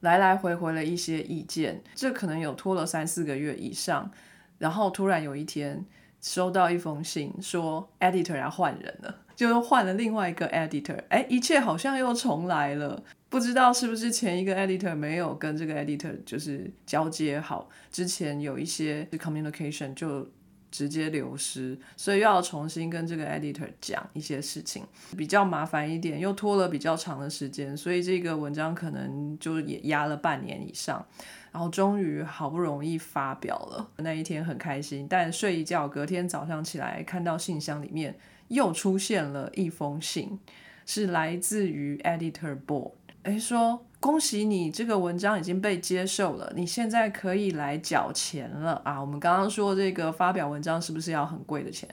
来来回回了一些意见，这可能有拖了三四个月以上，然后突然有一天收到一封信，说 editor 要换人了，就又换了另外一个 editor，哎，一切好像又重来了。不知道是不是前一个 editor 没有跟这个 editor 就是交接好，之前有一些 communication 就直接流失，所以又要重新跟这个 editor 讲一些事情，比较麻烦一点，又拖了比较长的时间，所以这个文章可能就也压了半年以上，然后终于好不容易发表了，那一天很开心，但睡一觉，隔天早上起来看到信箱里面又出现了一封信，是来自于 editor board。哎，说恭喜你，这个文章已经被接受了，你现在可以来缴钱了啊！我们刚刚说这个发表文章是不是要很贵的钱，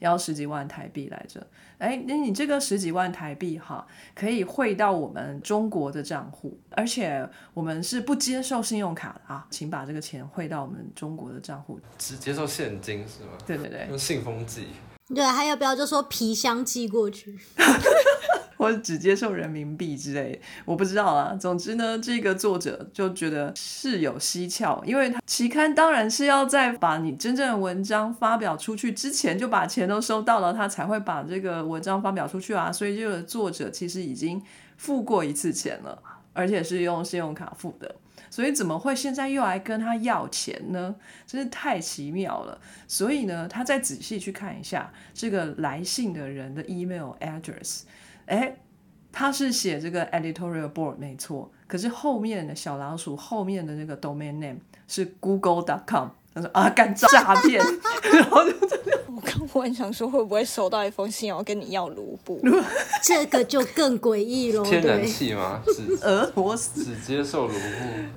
要十几万台币来着？哎，那你这个十几万台币哈，可以汇到我们中国的账户，而且我们是不接受信用卡的啊，请把这个钱汇到我们中国的账户。只接受现金是吗？对对对，用信封寄。对，还要不要就说皮箱寄过去？(laughs) 或者只接受人民币之类，我不知道啊。总之呢，这个作者就觉得事有蹊跷，因为他期刊当然是要在把你真正的文章发表出去之前就把钱都收到了，他才会把这个文章发表出去啊。所以这个作者其实已经付过一次钱了，而且是用信用卡付的，所以怎么会现在又来跟他要钱呢？真是太奇妙了。所以呢，他再仔细去看一下这个来信的人的 email address。哎，他是写这个 editorial board 没错，可是后面的小老鼠后面的那个 domain name 是 google.com。他说啊，干诈骗，(laughs) 然后就真的我刚忽然想说，会不会收到一封信，要跟你要卢布？(laughs) 这个就更诡异喽。天然气吗？只 (laughs) 俄罗斯只接受卢布。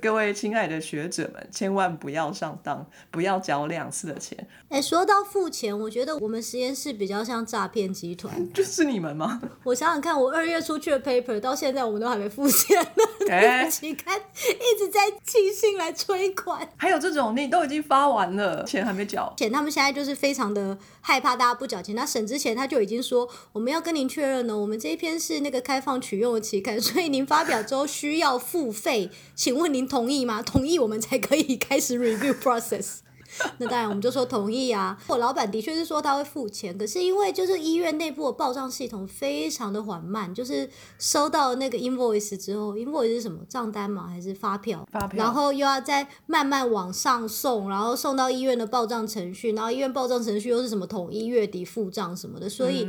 各位亲爱的学者们，千万不要上当，不要交两次的钱。哎，说到付钱，我觉得我们实验室比较像诈骗集团。就是你们吗？我想想看，我二月出去的 paper 到现在我们都还没付钱呢。哎期刊一直在寄信来催款。还有这种，你都已经发完了，钱还没缴。钱他们现在就是非常的害怕大家不缴钱。那审之前他就已经说，我们要跟您确认呢，我们这一篇是那个开放取用的期刊，所以您发表之后需要付费，请问您同意吗？同意我们才可以开始 review process。(laughs) 那当然，我们就说同意啊。我老板的确是说他会付钱，可是因为就是医院内部的报账系统非常的缓慢，就是收到那个 invoice 之后，invoice 是什么账单吗？还是发票？发票然后又要再慢慢往上送，然后送到医院的报账程序，然后医院报账程序又是什么统一月底付账什么的，所以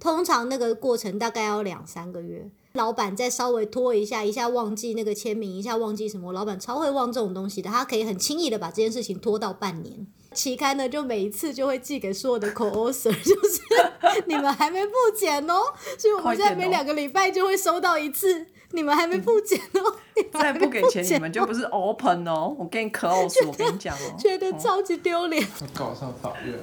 通常那个过程大概要两三个月。老板再稍微拖一下，一下忘记那个签名，一下忘记什么，老板超会忘这种东西的，他可以很轻易的把这件事情拖到半年。期刊呢，就每一次就会寄给所有的 co-author，(laughs) 就是你们还没付钱哦，所以我们现在每两个礼拜就会收到一次，你们还没付钱哦，(laughs) 再不给钱，你们就不是 open 哦。我跟你 close，我跟你讲哦。(laughs) 觉得超级丢脸。要告上法院。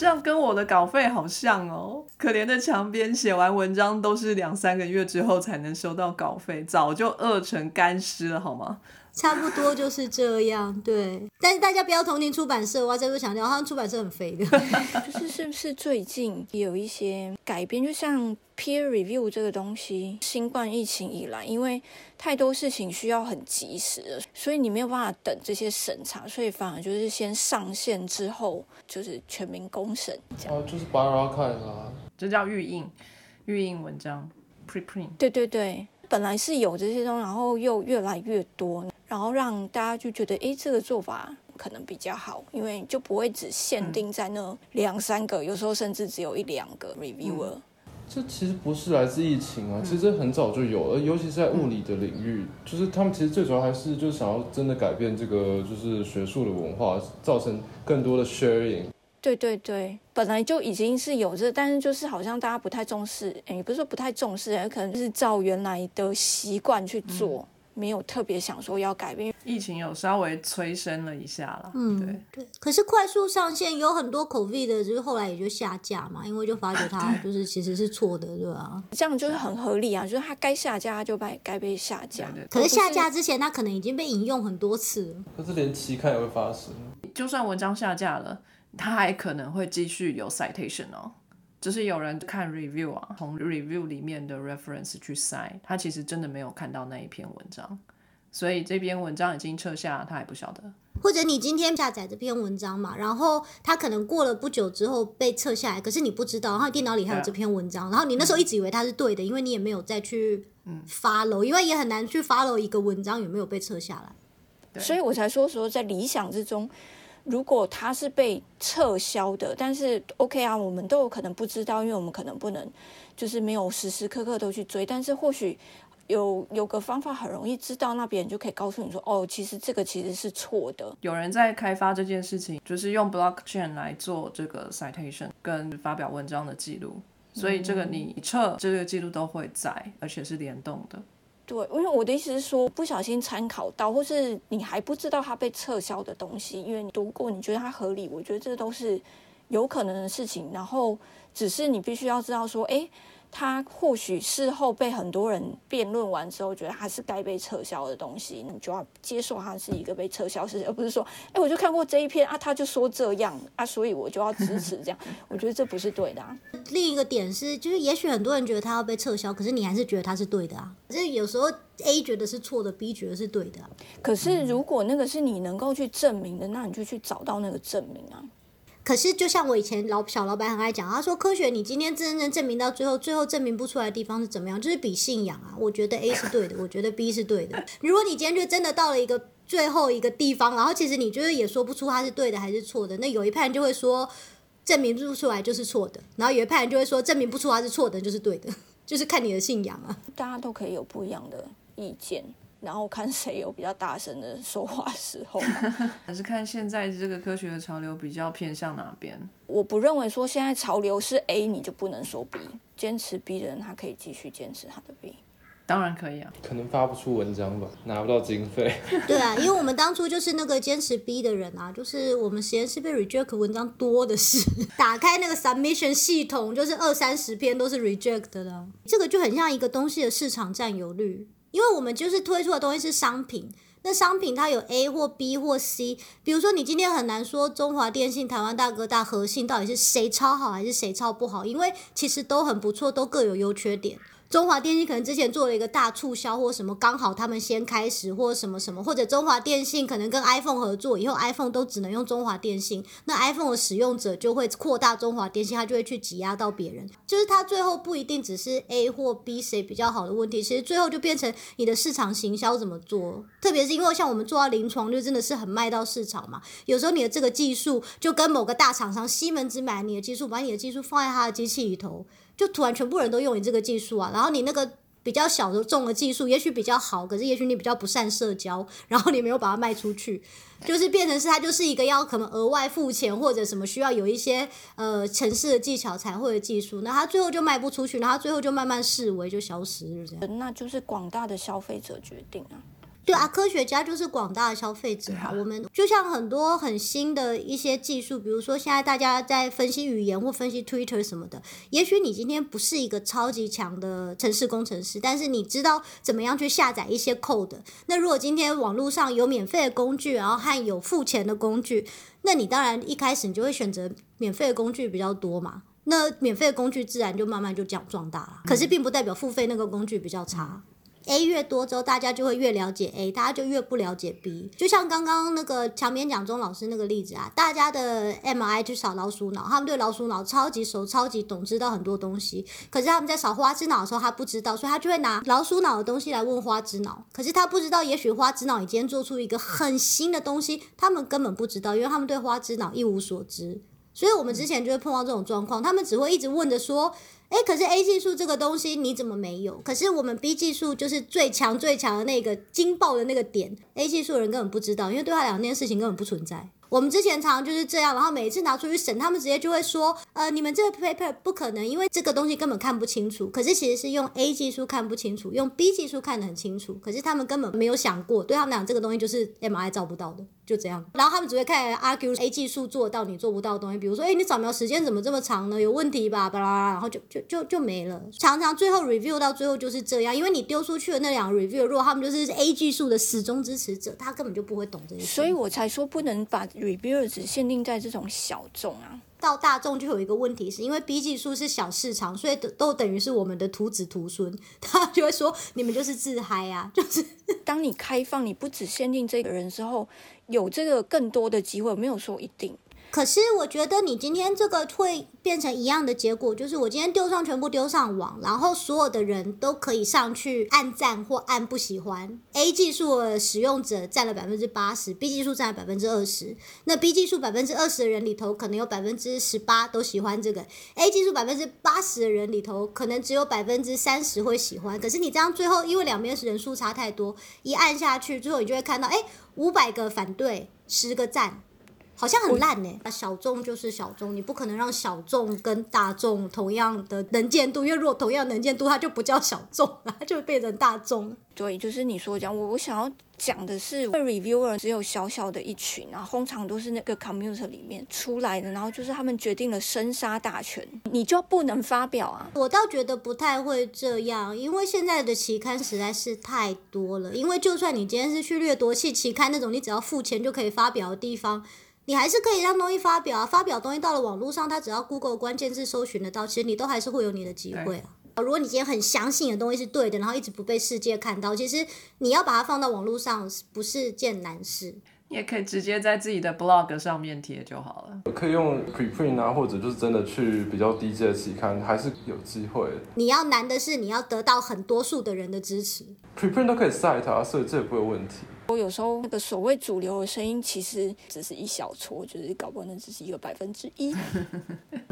这样跟我的稿费好像哦。可怜的墙边写完文章都是两三个月之后才能收到稿费，早就饿成干尸了，好吗？差不多就是这样，对。但是大家不要同情出版社，我要再次强调，好像出版社很肥的。(laughs) 就是是不是最近也有一些改编？就像 peer review 这个东西，新冠疫情以来，因为太多事情需要很及时了，所以你没有办法等这些审查，所以反而就是先上线之后，就是全民公审这样。哦，就是巴拉看啦。这叫预印，预印文章 preprint。对对对，本来是有这些东西，然后又越来越多，然后让大家就觉得，诶，这个做法可能比较好，因为就不会只限定在那两三个，有时候甚至只有一两个 reviewer。这其实不是来自疫情啊，其实很早就有了，尤其是在物理的领域，就是他们其实最主要还是就是想要真的改变这个就是学术的文化，造成更多的 sharing。对对对，本来就已经是有这，但是就是好像大家不太重视，诶也不是说不太重视，可能就是照原来的习惯去做，没有特别想说要改变。疫情有稍微催生了一下啦，嗯对，对，可是快速上线有很多口 V 的，就是后来也就下架嘛，因为就发觉它就是其实是错的，对吧？这样就是很合理啊，就是它该下架它就被该被下架。对对可是下架之前，它可能已经被引用很多次了。可是连期刊也会发生，就算文章下架了，它还可能会继续有 citation 哦。就是有人看 review 啊，从 review 里面的 reference 去筛，他其实真的没有看到那一篇文章，所以这篇文章已经撤下，他还不晓得。或者你今天下载这篇文章嘛，然后它可能过了不久之后被撤下来，可是你不知道，然后电脑里还有这篇文章，然后你那时候一直以为它是对的，因为你也没有再去 follow，因为也很难去 follow 一个文章有没有被撤下来。所以我才说说在理想之中，如果它是被撤销的，但是 OK 啊，我们都有可能不知道，因为我们可能不能就是没有时时刻刻都去追，但是或许有有个方法很容易知道，那别人就可以告诉你说，哦，其实这个其实是错的。有人在开发这件事情，就是用 blockchain 来做这个 citation 跟发表文章的记录，所以这个你撤这个记录都会在，而且是联动的。对，因为我的意思是说，不小心参考到，或是你还不知道它被撤销的东西，因为你读过，你觉得它合理，我觉得这都是有可能的事情。然后，只是你必须要知道说，哎，它或许事后被很多人辩论完之后，觉得它是该被撤销的东西，你就要接受它是一个被撤销事情，而不是说，哎，我就看过这一篇啊，他就说这样啊，所以我就要支持这样。(laughs) 我觉得这不是对的啊。另一个点是，就是也许很多人觉得它要被撤销，可是你还是觉得它是对的啊。可是有时候 A 觉得是错的，B 觉得是对的、啊。可是如果那个是你能够去证明的，那你就去找到那个证明啊。可是就像我以前老小老板很爱讲，他说科学你今天真正证明到最后，最后证明不出来的地方是怎么样？就是比信仰啊。我觉得 A (laughs) 是对的，我觉得 B 是对的。如果你今天就真的到了一个最后一个地方，然后其实你觉得也说不出它是对的还是错的，那有一派人就会说证明不出来就是错的，然后有一派人就会说证明不出它是错的就是对的，就是看你的信仰啊。大家都可以有不一样的意见，然后看谁有比较大声的说话时候嘛。(laughs) 还是看现在这个科学的潮流比较偏向哪边？我不认为说现在潮流是 A，你就不能说 B。坚持 B 的人，他可以继续坚持他的 B。当然可以啊。可能发不出文章吧，拿不到经费。(laughs) 对啊，因为我们当初就是那个坚持 B 的人啊，就是我们实验室被 reject 文章多的是，打开那个 submission 系统，就是二三十篇都是 reject 的啊。这个就很像一个东西的市场占有率，因为我们就是推出的东西是商品。那商品它有 A 或 B 或 C，比如说你今天很难说中华电信、台湾大哥大、核信到底是谁超好还是谁超不好，因为其实都很不错，都各有优缺点。中华电信可能之前做了一个大促销或什么，刚好他们先开始或什么什么，或者中华电信可能跟 iPhone 合作，以后 iPhone 都只能用中华电信，那 iPhone 的使用者就会扩大中华电信，它就会去挤压到别人，就是它最后不一定只是 A 或 B 谁比较好的问题，其实最后就变成你的市场行销怎么做，特别是因为像我们做到临床，就真的是很卖到市场嘛，有时候你的这个技术就跟某个大厂商西门子买你的技术，把你的技术放在他的机器里头。就突然全部人都用你这个技术啊，然后你那个比较小的重的技术，也许比较好，可是也许你比较不善社交，然后你没有把它卖出去，就是变成是它就是一个要可能额外付钱或者什么需要有一些呃城市的技巧才会的技术，那它最后就卖不出去，然后最后就慢慢式微就消失了这样。那就是广大的消费者决定啊。对啊，科学家就是广大的消费者啊。我们就像很多很新的一些技术，比如说现在大家在分析语言或分析 Twitter 什么的，也许你今天不是一个超级强的城市工程师，但是你知道怎么样去下载一些 code。那如果今天网络上有免费的工具，然后和有付钱的工具，那你当然一开始你就会选择免费的工具比较多嘛。那免费的工具自然就慢慢就这样壮大了，可是并不代表付费那个工具比较差。A 越多之后，大家就会越了解 A，大家就越不了解 B。就像刚刚那个强编讲钟老师那个例子啊，大家的 MI 去扫老鼠脑，他们对老鼠脑超级熟、超级懂，知道很多东西。可是他们在扫花枝脑的时候，他不知道，所以他就会拿老鼠脑的东西来问花枝脑。可是他不知道，也许花枝脑已经做出一个很新的东西，他们根本不知道，因为他们对花枝脑一无所知。所以我们之前就会碰到这种状况，他们只会一直问着说。哎，可是 A 技术这个东西你怎么没有？可是我们 B 技术就是最强最强的那个惊爆的那个点，A 技术的人根本不知道，因为对他两件事情根本不存在。我们之前常常就是这样，然后每一次拿出去审，他们直接就会说，呃，你们这个 paper 不可能，因为这个东西根本看不清楚。可是其实是用 A 技术看不清楚，用 B 技术看得很清楚。可是他们根本没有想过，对他们讲这个东西就是 MI 照不到的，就这样。然后他们只会看 argue A 技术做到你做不到的东西，比如说，哎，你扫描时间怎么这么长呢？有问题吧？巴拉，然后就就就就就没了。常常最后 review 到最后就是这样，因为你丢出去的那两个 review，如果他们就是 A 技术的始终支持者，他根本就不会懂这些。所以我才说不能把 reviewer 只限定在这种小众啊。到大众就有一个问题，是因为 B 技术是小市场，所以都都等于是我们的徒子徒孙，(laughs) 他就会说你们就是自嗨啊，就是当你开放，你不只限定这个人之后，有这个更多的机会，没有说一定。可是我觉得你今天这个会变成一样的结果，就是我今天丢上全部丢上网，然后所有的人都可以上去按赞或按不喜欢。A 技术的使用者占了百分之八十，B 技术占了百分之二十。那 B 技术百分之二十的人里头，可能有百分之十八都喜欢这个；A 技术百分之八十的人里头，可能只有百分之三十会喜欢。可是你这样最后，因为两边是人数差太多，一按下去，最后你就会看到，哎，五百个反对，十个赞。好像很烂呢。小众就是小众，你不可能让小众跟大众同样的能见度，因为如果同样能见度，它就不叫小众了，它就会变成大众。对，就是你说讲，我我想要讲的是，reviewer 只有小小的一群，然后通常都是那个 community 里面出来的，然后就是他们决定了生杀大权，你就不能发表啊。我倒觉得不太会这样，因为现在的期刊实在是太多了。因为就算你今天是去掠夺器期刊那种，你只要付钱就可以发表的地方。你还是可以让东西发表啊，发表东西到了网络上，它只要 Google 关键字搜寻得到，其实你都还是会有你的机会啊。如果你今天很相信的东西是对的，然后一直不被世界看到，其实你要把它放到网络上，不是件难事。你也可以直接在自己的 blog 上面贴就好了。可以用 preprint 啊，或者就是真的去比较低阶的期刊，还是有机会。你要难的是，你要得到很多数的人的支持。preprint 都可以 cite 啊，所以这也不会有问题。我有时候那个所谓主流的声音，其实只是一小撮，就是搞不好那只是一个百分之一。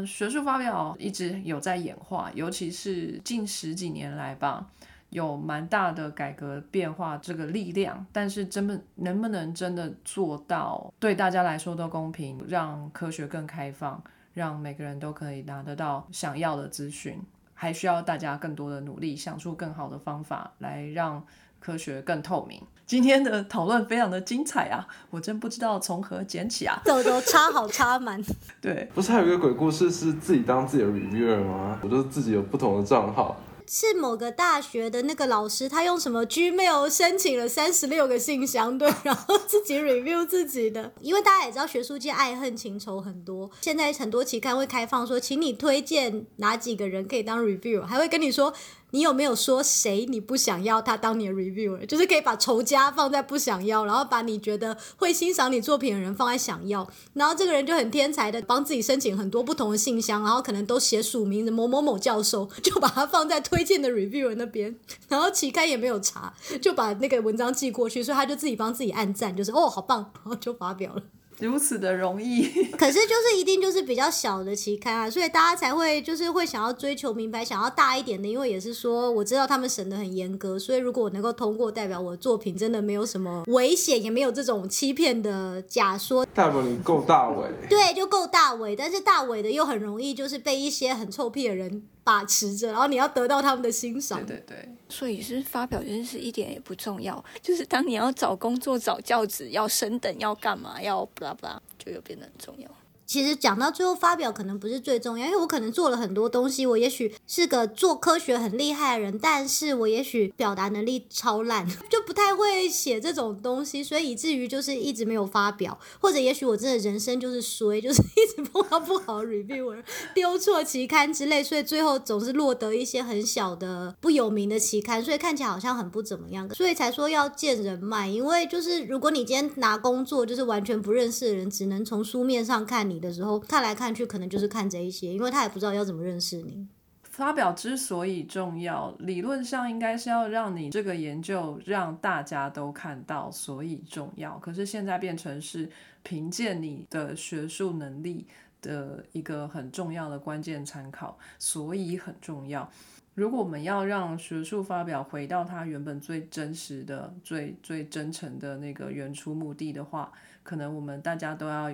学术发表一直有在演化，尤其是近十几年来吧，有蛮大的改革变化这个力量。但是真的能不能真的做到对大家来说都公平，让科学更开放，让每个人都可以拿得到想要的资讯，还需要大家更多的努力，想出更好的方法来让。科学更透明。今天的讨论非常的精彩啊！我真不知道从何捡起啊。(laughs) 走走插好插满。(laughs) 对，不是还有一个鬼故事是自己当自己的 reviewer 吗？我就是自己有不同的账号。是某个大学的那个老师，他用什么 Gmail 申请了三十六个信箱，对，然后自己 review 自己的。因为大家也知道，学术界爱恨情仇很多。现在很多期刊会开放说，请你推荐哪几个人可以当 review，还会跟你说。你有没有说谁你不想要他当你的 reviewer？就是可以把仇家放在不想要，然后把你觉得会欣赏你作品的人放在想要，然后这个人就很天才的帮自己申请很多不同的信箱，然后可能都写署名的某某某教授，就把它放在推荐的 reviewer 那边，然后期刊也没有查，就把那个文章寄过去，所以他就自己帮自己按赞，就是哦好棒，然后就发表了。如此的容易，(laughs) 可是就是一定就是比较小的期刊啊，所以大家才会就是会想要追求名牌，想要大一点的，因为也是说我知道他们审的很严格，所以如果我能够通过，代表我的作品真的没有什么危险，也没有这种欺骗的假说。代表你够大伟，对，就够大伟，但是大伟的又很容易就是被一些很臭屁的人。把持着，然后你要得到他们的欣赏。对对对，所以是发表这件事一点也不重要，(laughs) 就是当你要找工作、找教职、要升等、要干嘛、要不拉不拉，就又变得很重要。其实讲到最后，发表可能不是最重要，因为我可能做了很多东西，我也许是个做科学很厉害的人，但是我也许表达能力超烂，(laughs) 就不太会写这种东西，所以以至于就是一直没有发表，或者也许我真的人生就是衰，(laughs) 就是一直碰到不好 reviewer，丢错期刊之类，所以最后总是落得一些很小的不有名的期刊，所以看起来好像很不怎么样，所以才说要见人脉，因为就是如果你今天拿工作，就是完全不认识的人，只能从书面上看你。的时候看来看去，可能就是看这一些，因为他也不知道要怎么认识你。发表之所以重要，理论上应该是要让你这个研究让大家都看到，所以重要。可是现在变成是凭借你的学术能力的一个很重要的关键参考，所以很重要。如果我们要让学术发表回到它原本最真实的、最最真诚的那个原初目的的话，可能我们大家都要。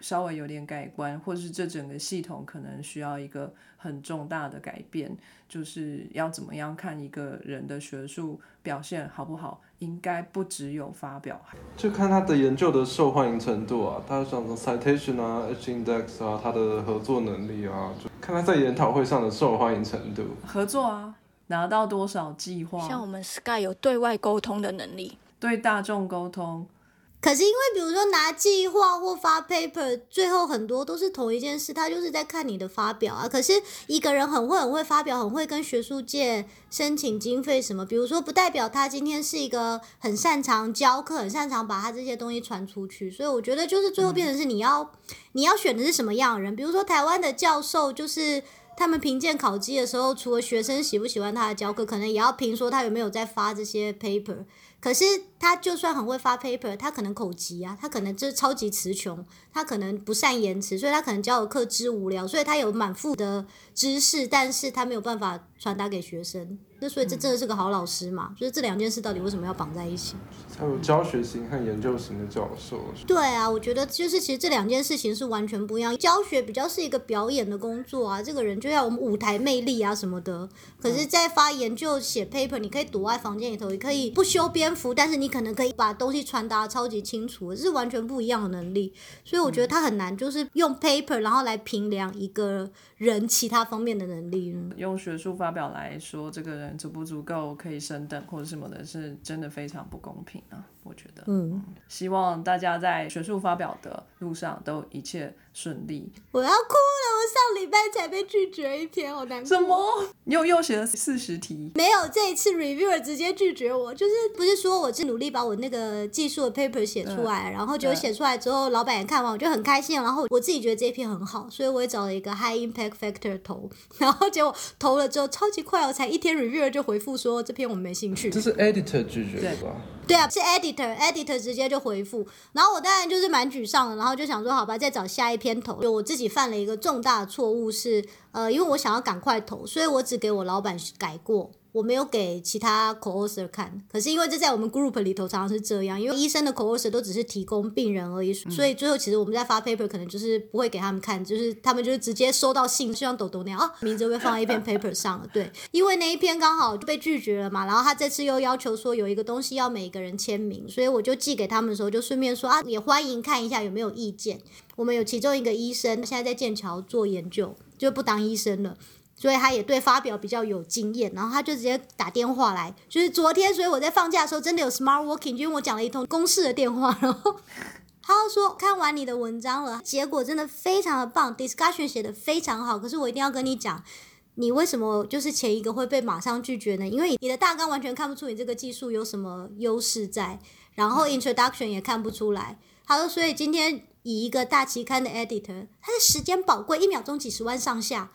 稍微有点改观，或者是这整个系统可能需要一个很重大的改变，就是要怎么样看一个人的学术表现好不好，应该不只有发表，就看他的研究的受欢迎程度啊，他像什么 citation 啊、H index 啊，他的合作能力啊，就看他在研讨会上的受欢迎程度。合作啊，拿到多少计划，像我们 Sky 有对外沟通的能力，对大众沟通。可是因为比如说拿计划或发 paper，最后很多都是同一件事，他就是在看你的发表啊。可是一个人很会很会发表，很会跟学术界申请经费什么，比如说不代表他今天是一个很擅长教课，很擅长把他这些东西传出去。所以我觉得就是最后变成是你要你要选的是什么样的人，比如说台湾的教授就是。他们评鉴考绩的时候，除了学生喜不喜欢他的教课，可能也要评说他有没有在发这些 paper。可是他就算很会发 paper，他可能口急啊，他可能就是超级词穷，他可能不善言辞，所以他可能教的课之无聊，所以他有满腹的知识，但是他没有办法传达给学生。那所以这真的是个好老师嘛？就是这两件事到底为什么要绑在一起？还有教学型和研究型的教授，对啊，我觉得就是其实这两件事情是完全不一样。教学比较是一个表演的工作啊，这个人就要我们舞台魅力啊什么的。可是，在发研究写 paper，你可以躲在房间里头，也可以不修边幅，但是你可能可以把东西传达超级清楚，这是完全不一样的能力。所以我觉得他很难，就是用 paper 然后来评量一个人其他方面的能力。用学术表来说，这个人足不足够可以升等或者什么的，是真的非常不公平啊！我觉得，嗯，希望大家在学术发表的路上都一切顺利。我要哭了，我上礼拜才被拒绝一篇，好难过。什么？你又又写了四十题？没有，这一次 reviewer 直接拒绝我，就是不是说我是努力把我那个技术的 paper 写出来，然后结果写出来之后，老板也看完，我就很开心，然后我自己觉得这一篇很好，所以我也找了一个 high impact factor 投，(laughs) 然后结果投了之后超级快哦，才一天 reviewer 就回复说这篇我们没兴趣。这是 editor 拒绝的吧？对啊，是 editor，editor 直接就回复，然后我当然就是蛮沮丧的，然后就想说好吧，再找下一篇投。就我自己犯了一个重大的错误是，呃，因为我想要赶快投，所以我只给我老板改过。我没有给其他 co-author 看，可是因为这在我们 group 里头常常是这样，因为医生的 co-author 都只是提供病人而已，所以最后其实我们在发 paper 可能就是不会给他们看，就是他们就是直接收到信，就像抖抖那样，啊，名字会放在一篇 paper 上了，对，因为那一篇刚好就被拒绝了嘛，然后他这次又要求说有一个东西要每个人签名，所以我就寄给他们的时候就顺便说啊，也欢迎看一下有没有意见。我们有其中一个医生现在在剑桥做研究，就不当医生了。所以他也对发表比较有经验，然后他就直接打电话来，就是昨天，所以我在放假的时候真的有 smart working，因为我讲了一通公式的电话，然后 (laughs) 他说看完你的文章了，结果真的非常的棒，discussion 写的非常好，可是我一定要跟你讲，你为什么就是前一个会被马上拒绝呢？因为你的大纲完全看不出你这个技术有什么优势在，然后 introduction 也看不出来。他说，所以今天以一个大期刊的 editor，他的时间宝贵，一秒钟几十万上下。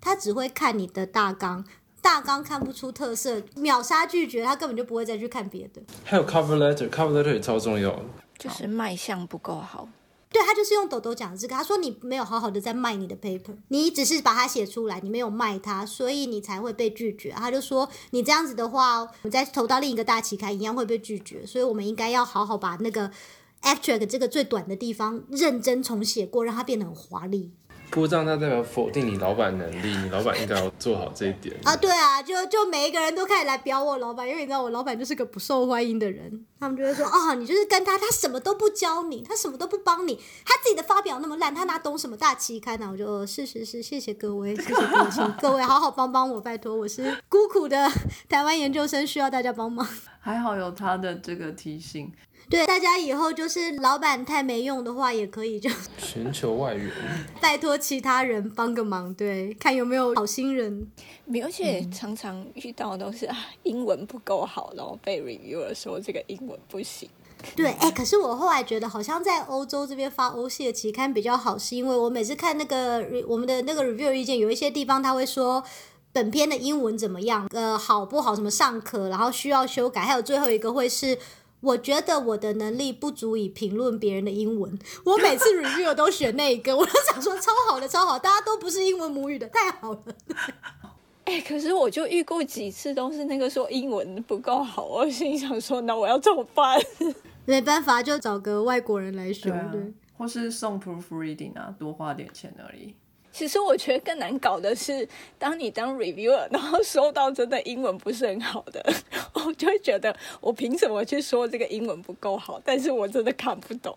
他只会看你的大纲，大纲看不出特色，秒杀拒绝，他根本就不会再去看别的。还有 cover letter，cover letter 也超重要的。就是卖相不够好。对他就是用抖抖讲这个，他说你没有好好的在卖你的 paper，你只是把它写出来，你没有卖它，所以你才会被拒绝。他就说你这样子的话，我们再投到另一个大期刊一样会被拒绝，所以我们应该要好好把那个 abstract 这个最短的地方认真重写过，让它变得很华丽。不过这样，它代表否定你老板能力，你老板应该要做好这一点啊。对啊，就就每一个人都开始来表我老板，因为你知道我老板就是个不受欢迎的人，他们就会说啊，你就是跟他，他什么都不教你，他什么都不帮你，他自己的发表那么烂，他哪懂什么大期刊呢？我就，是是是，谢谢各位，谢谢各位，请各位好好帮帮我，拜托，我是孤苦的台湾研究生，需要大家帮忙。还好有他的这个提醒。对大家以后就是老板太没用的话，也可以就 (laughs) 寻求外援，(laughs) 拜托其他人帮个忙，对，看有没有好心人。而且常常遇到都是啊，英文不够好，然后被 reviewer 说这个英文不行。对，哎，可是我后来觉得好像在欧洲这边发欧系的期刊比较好，是因为我每次看那个我们的那个 review 意见，有一些地方他会说本篇的英文怎么样，呃，好不好，什么尚可，然后需要修改，还有最后一个会是。我觉得我的能力不足以评论别人的英文。我每次 review 都选那一个，我都想说超好的，超好，大家都不是英文母语的，太好了。哎，可是我就遇过几次都是那个说英文不够好，我心想说那我要怎么办？没办法，就找个外国人来学。对，或是送 proofreading 啊，多花点钱而已。其实我觉得更难搞的是，当你当 reviewer，然后收到真的英文不是很好的，(laughs) 我就会觉得我凭什么去说这个英文不够好？但是我真的看不懂。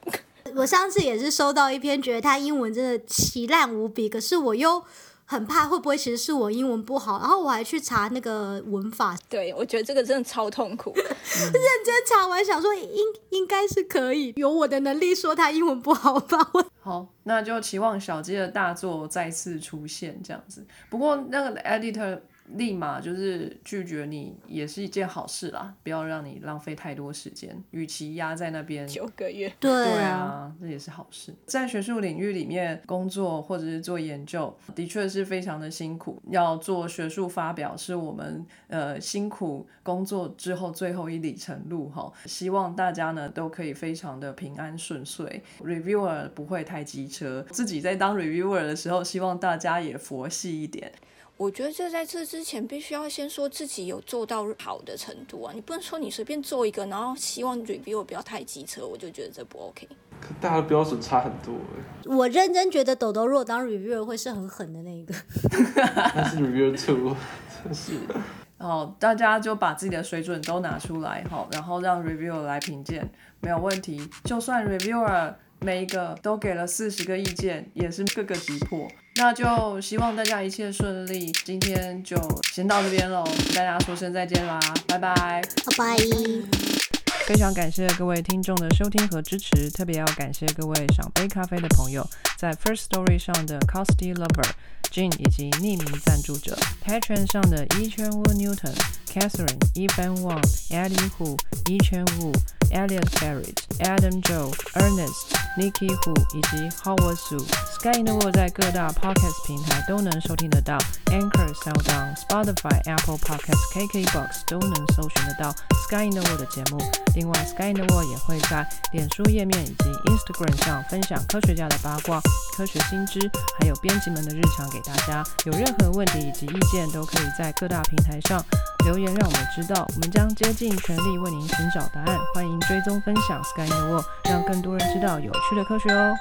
我上次也是收到一篇，觉得他英文真的奇烂无比，可是我又很怕会不会其实是我英文不好，然后我还去查那个文法，对我觉得这个真的超痛苦。(laughs) 认真查完想说应应该是可以，有我的能力说他英文不好吧？我好，那就期望小鸡的大作再次出现这样子。不过那个 editor 立马就是拒绝你，也是一件好事啦，不要让你浪费太多时间。与其压在那边，九个月，对对啊，这也是好事。在学术领域里面工作或者是做研究，的确是非常的辛苦。要做学术发表，是我们呃辛苦工作之后最后一里程路哈。希望大家呢都可以非常的平安顺遂，reviewer 不会太机车。自己在当 reviewer 的时候，希望大家也佛系一点。我觉得这在这之前必须要先说自己有做到好的程度啊，你不能说你随便做一个，然后希望 reviewer 不要太机车，我就觉得这不 OK。可大家的标准差很多哎，我认真觉得豆豆如果当 reviewer 会是很狠的那一个。(laughs) 那是 review two，(laughs) 真是。好，(laughs) 大家就把自己的水准都拿出来，好，然后让 reviewer 来评鉴，没有问题。就算 reviewer 每一个都给了四十个意见，也是各个击破。那就希望大家一切顺利，今天就先到这边喽，大家说声再见啦，拜拜。拜拜。非常感谢各位听众的收听和支持，特别要感谢各位赏杯咖啡的朋友，在 First Story 上的 Costy Lover、Jean 以及匿名赞助者，Patreon 上的一圈 Wu Newton、Catherine、Evan Wang、Eddie Hu、一圈 Wu、Elliot Barrett、Adam Joe、Ernest、Nikki Hu 以及 Howard Su。Sky in the World 在各大 Podcast 平台都能收听得到，Anchor、s o u n d o w n、Spotify、Apple Podcasts、KKBox 都能搜寻得到 Sky in the World 的节目。另外，Sky in the World 也会在脸书页面以及 Instagram 上分享科学家的八卦、科学新知，还有编辑们的日常给大家。有任何问题以及意见，都可以在各大平台上留言让我们知道，我们将竭尽全力为您寻找答案。欢迎追踪分享，Skynewer 让更多人知道有趣的科学哦。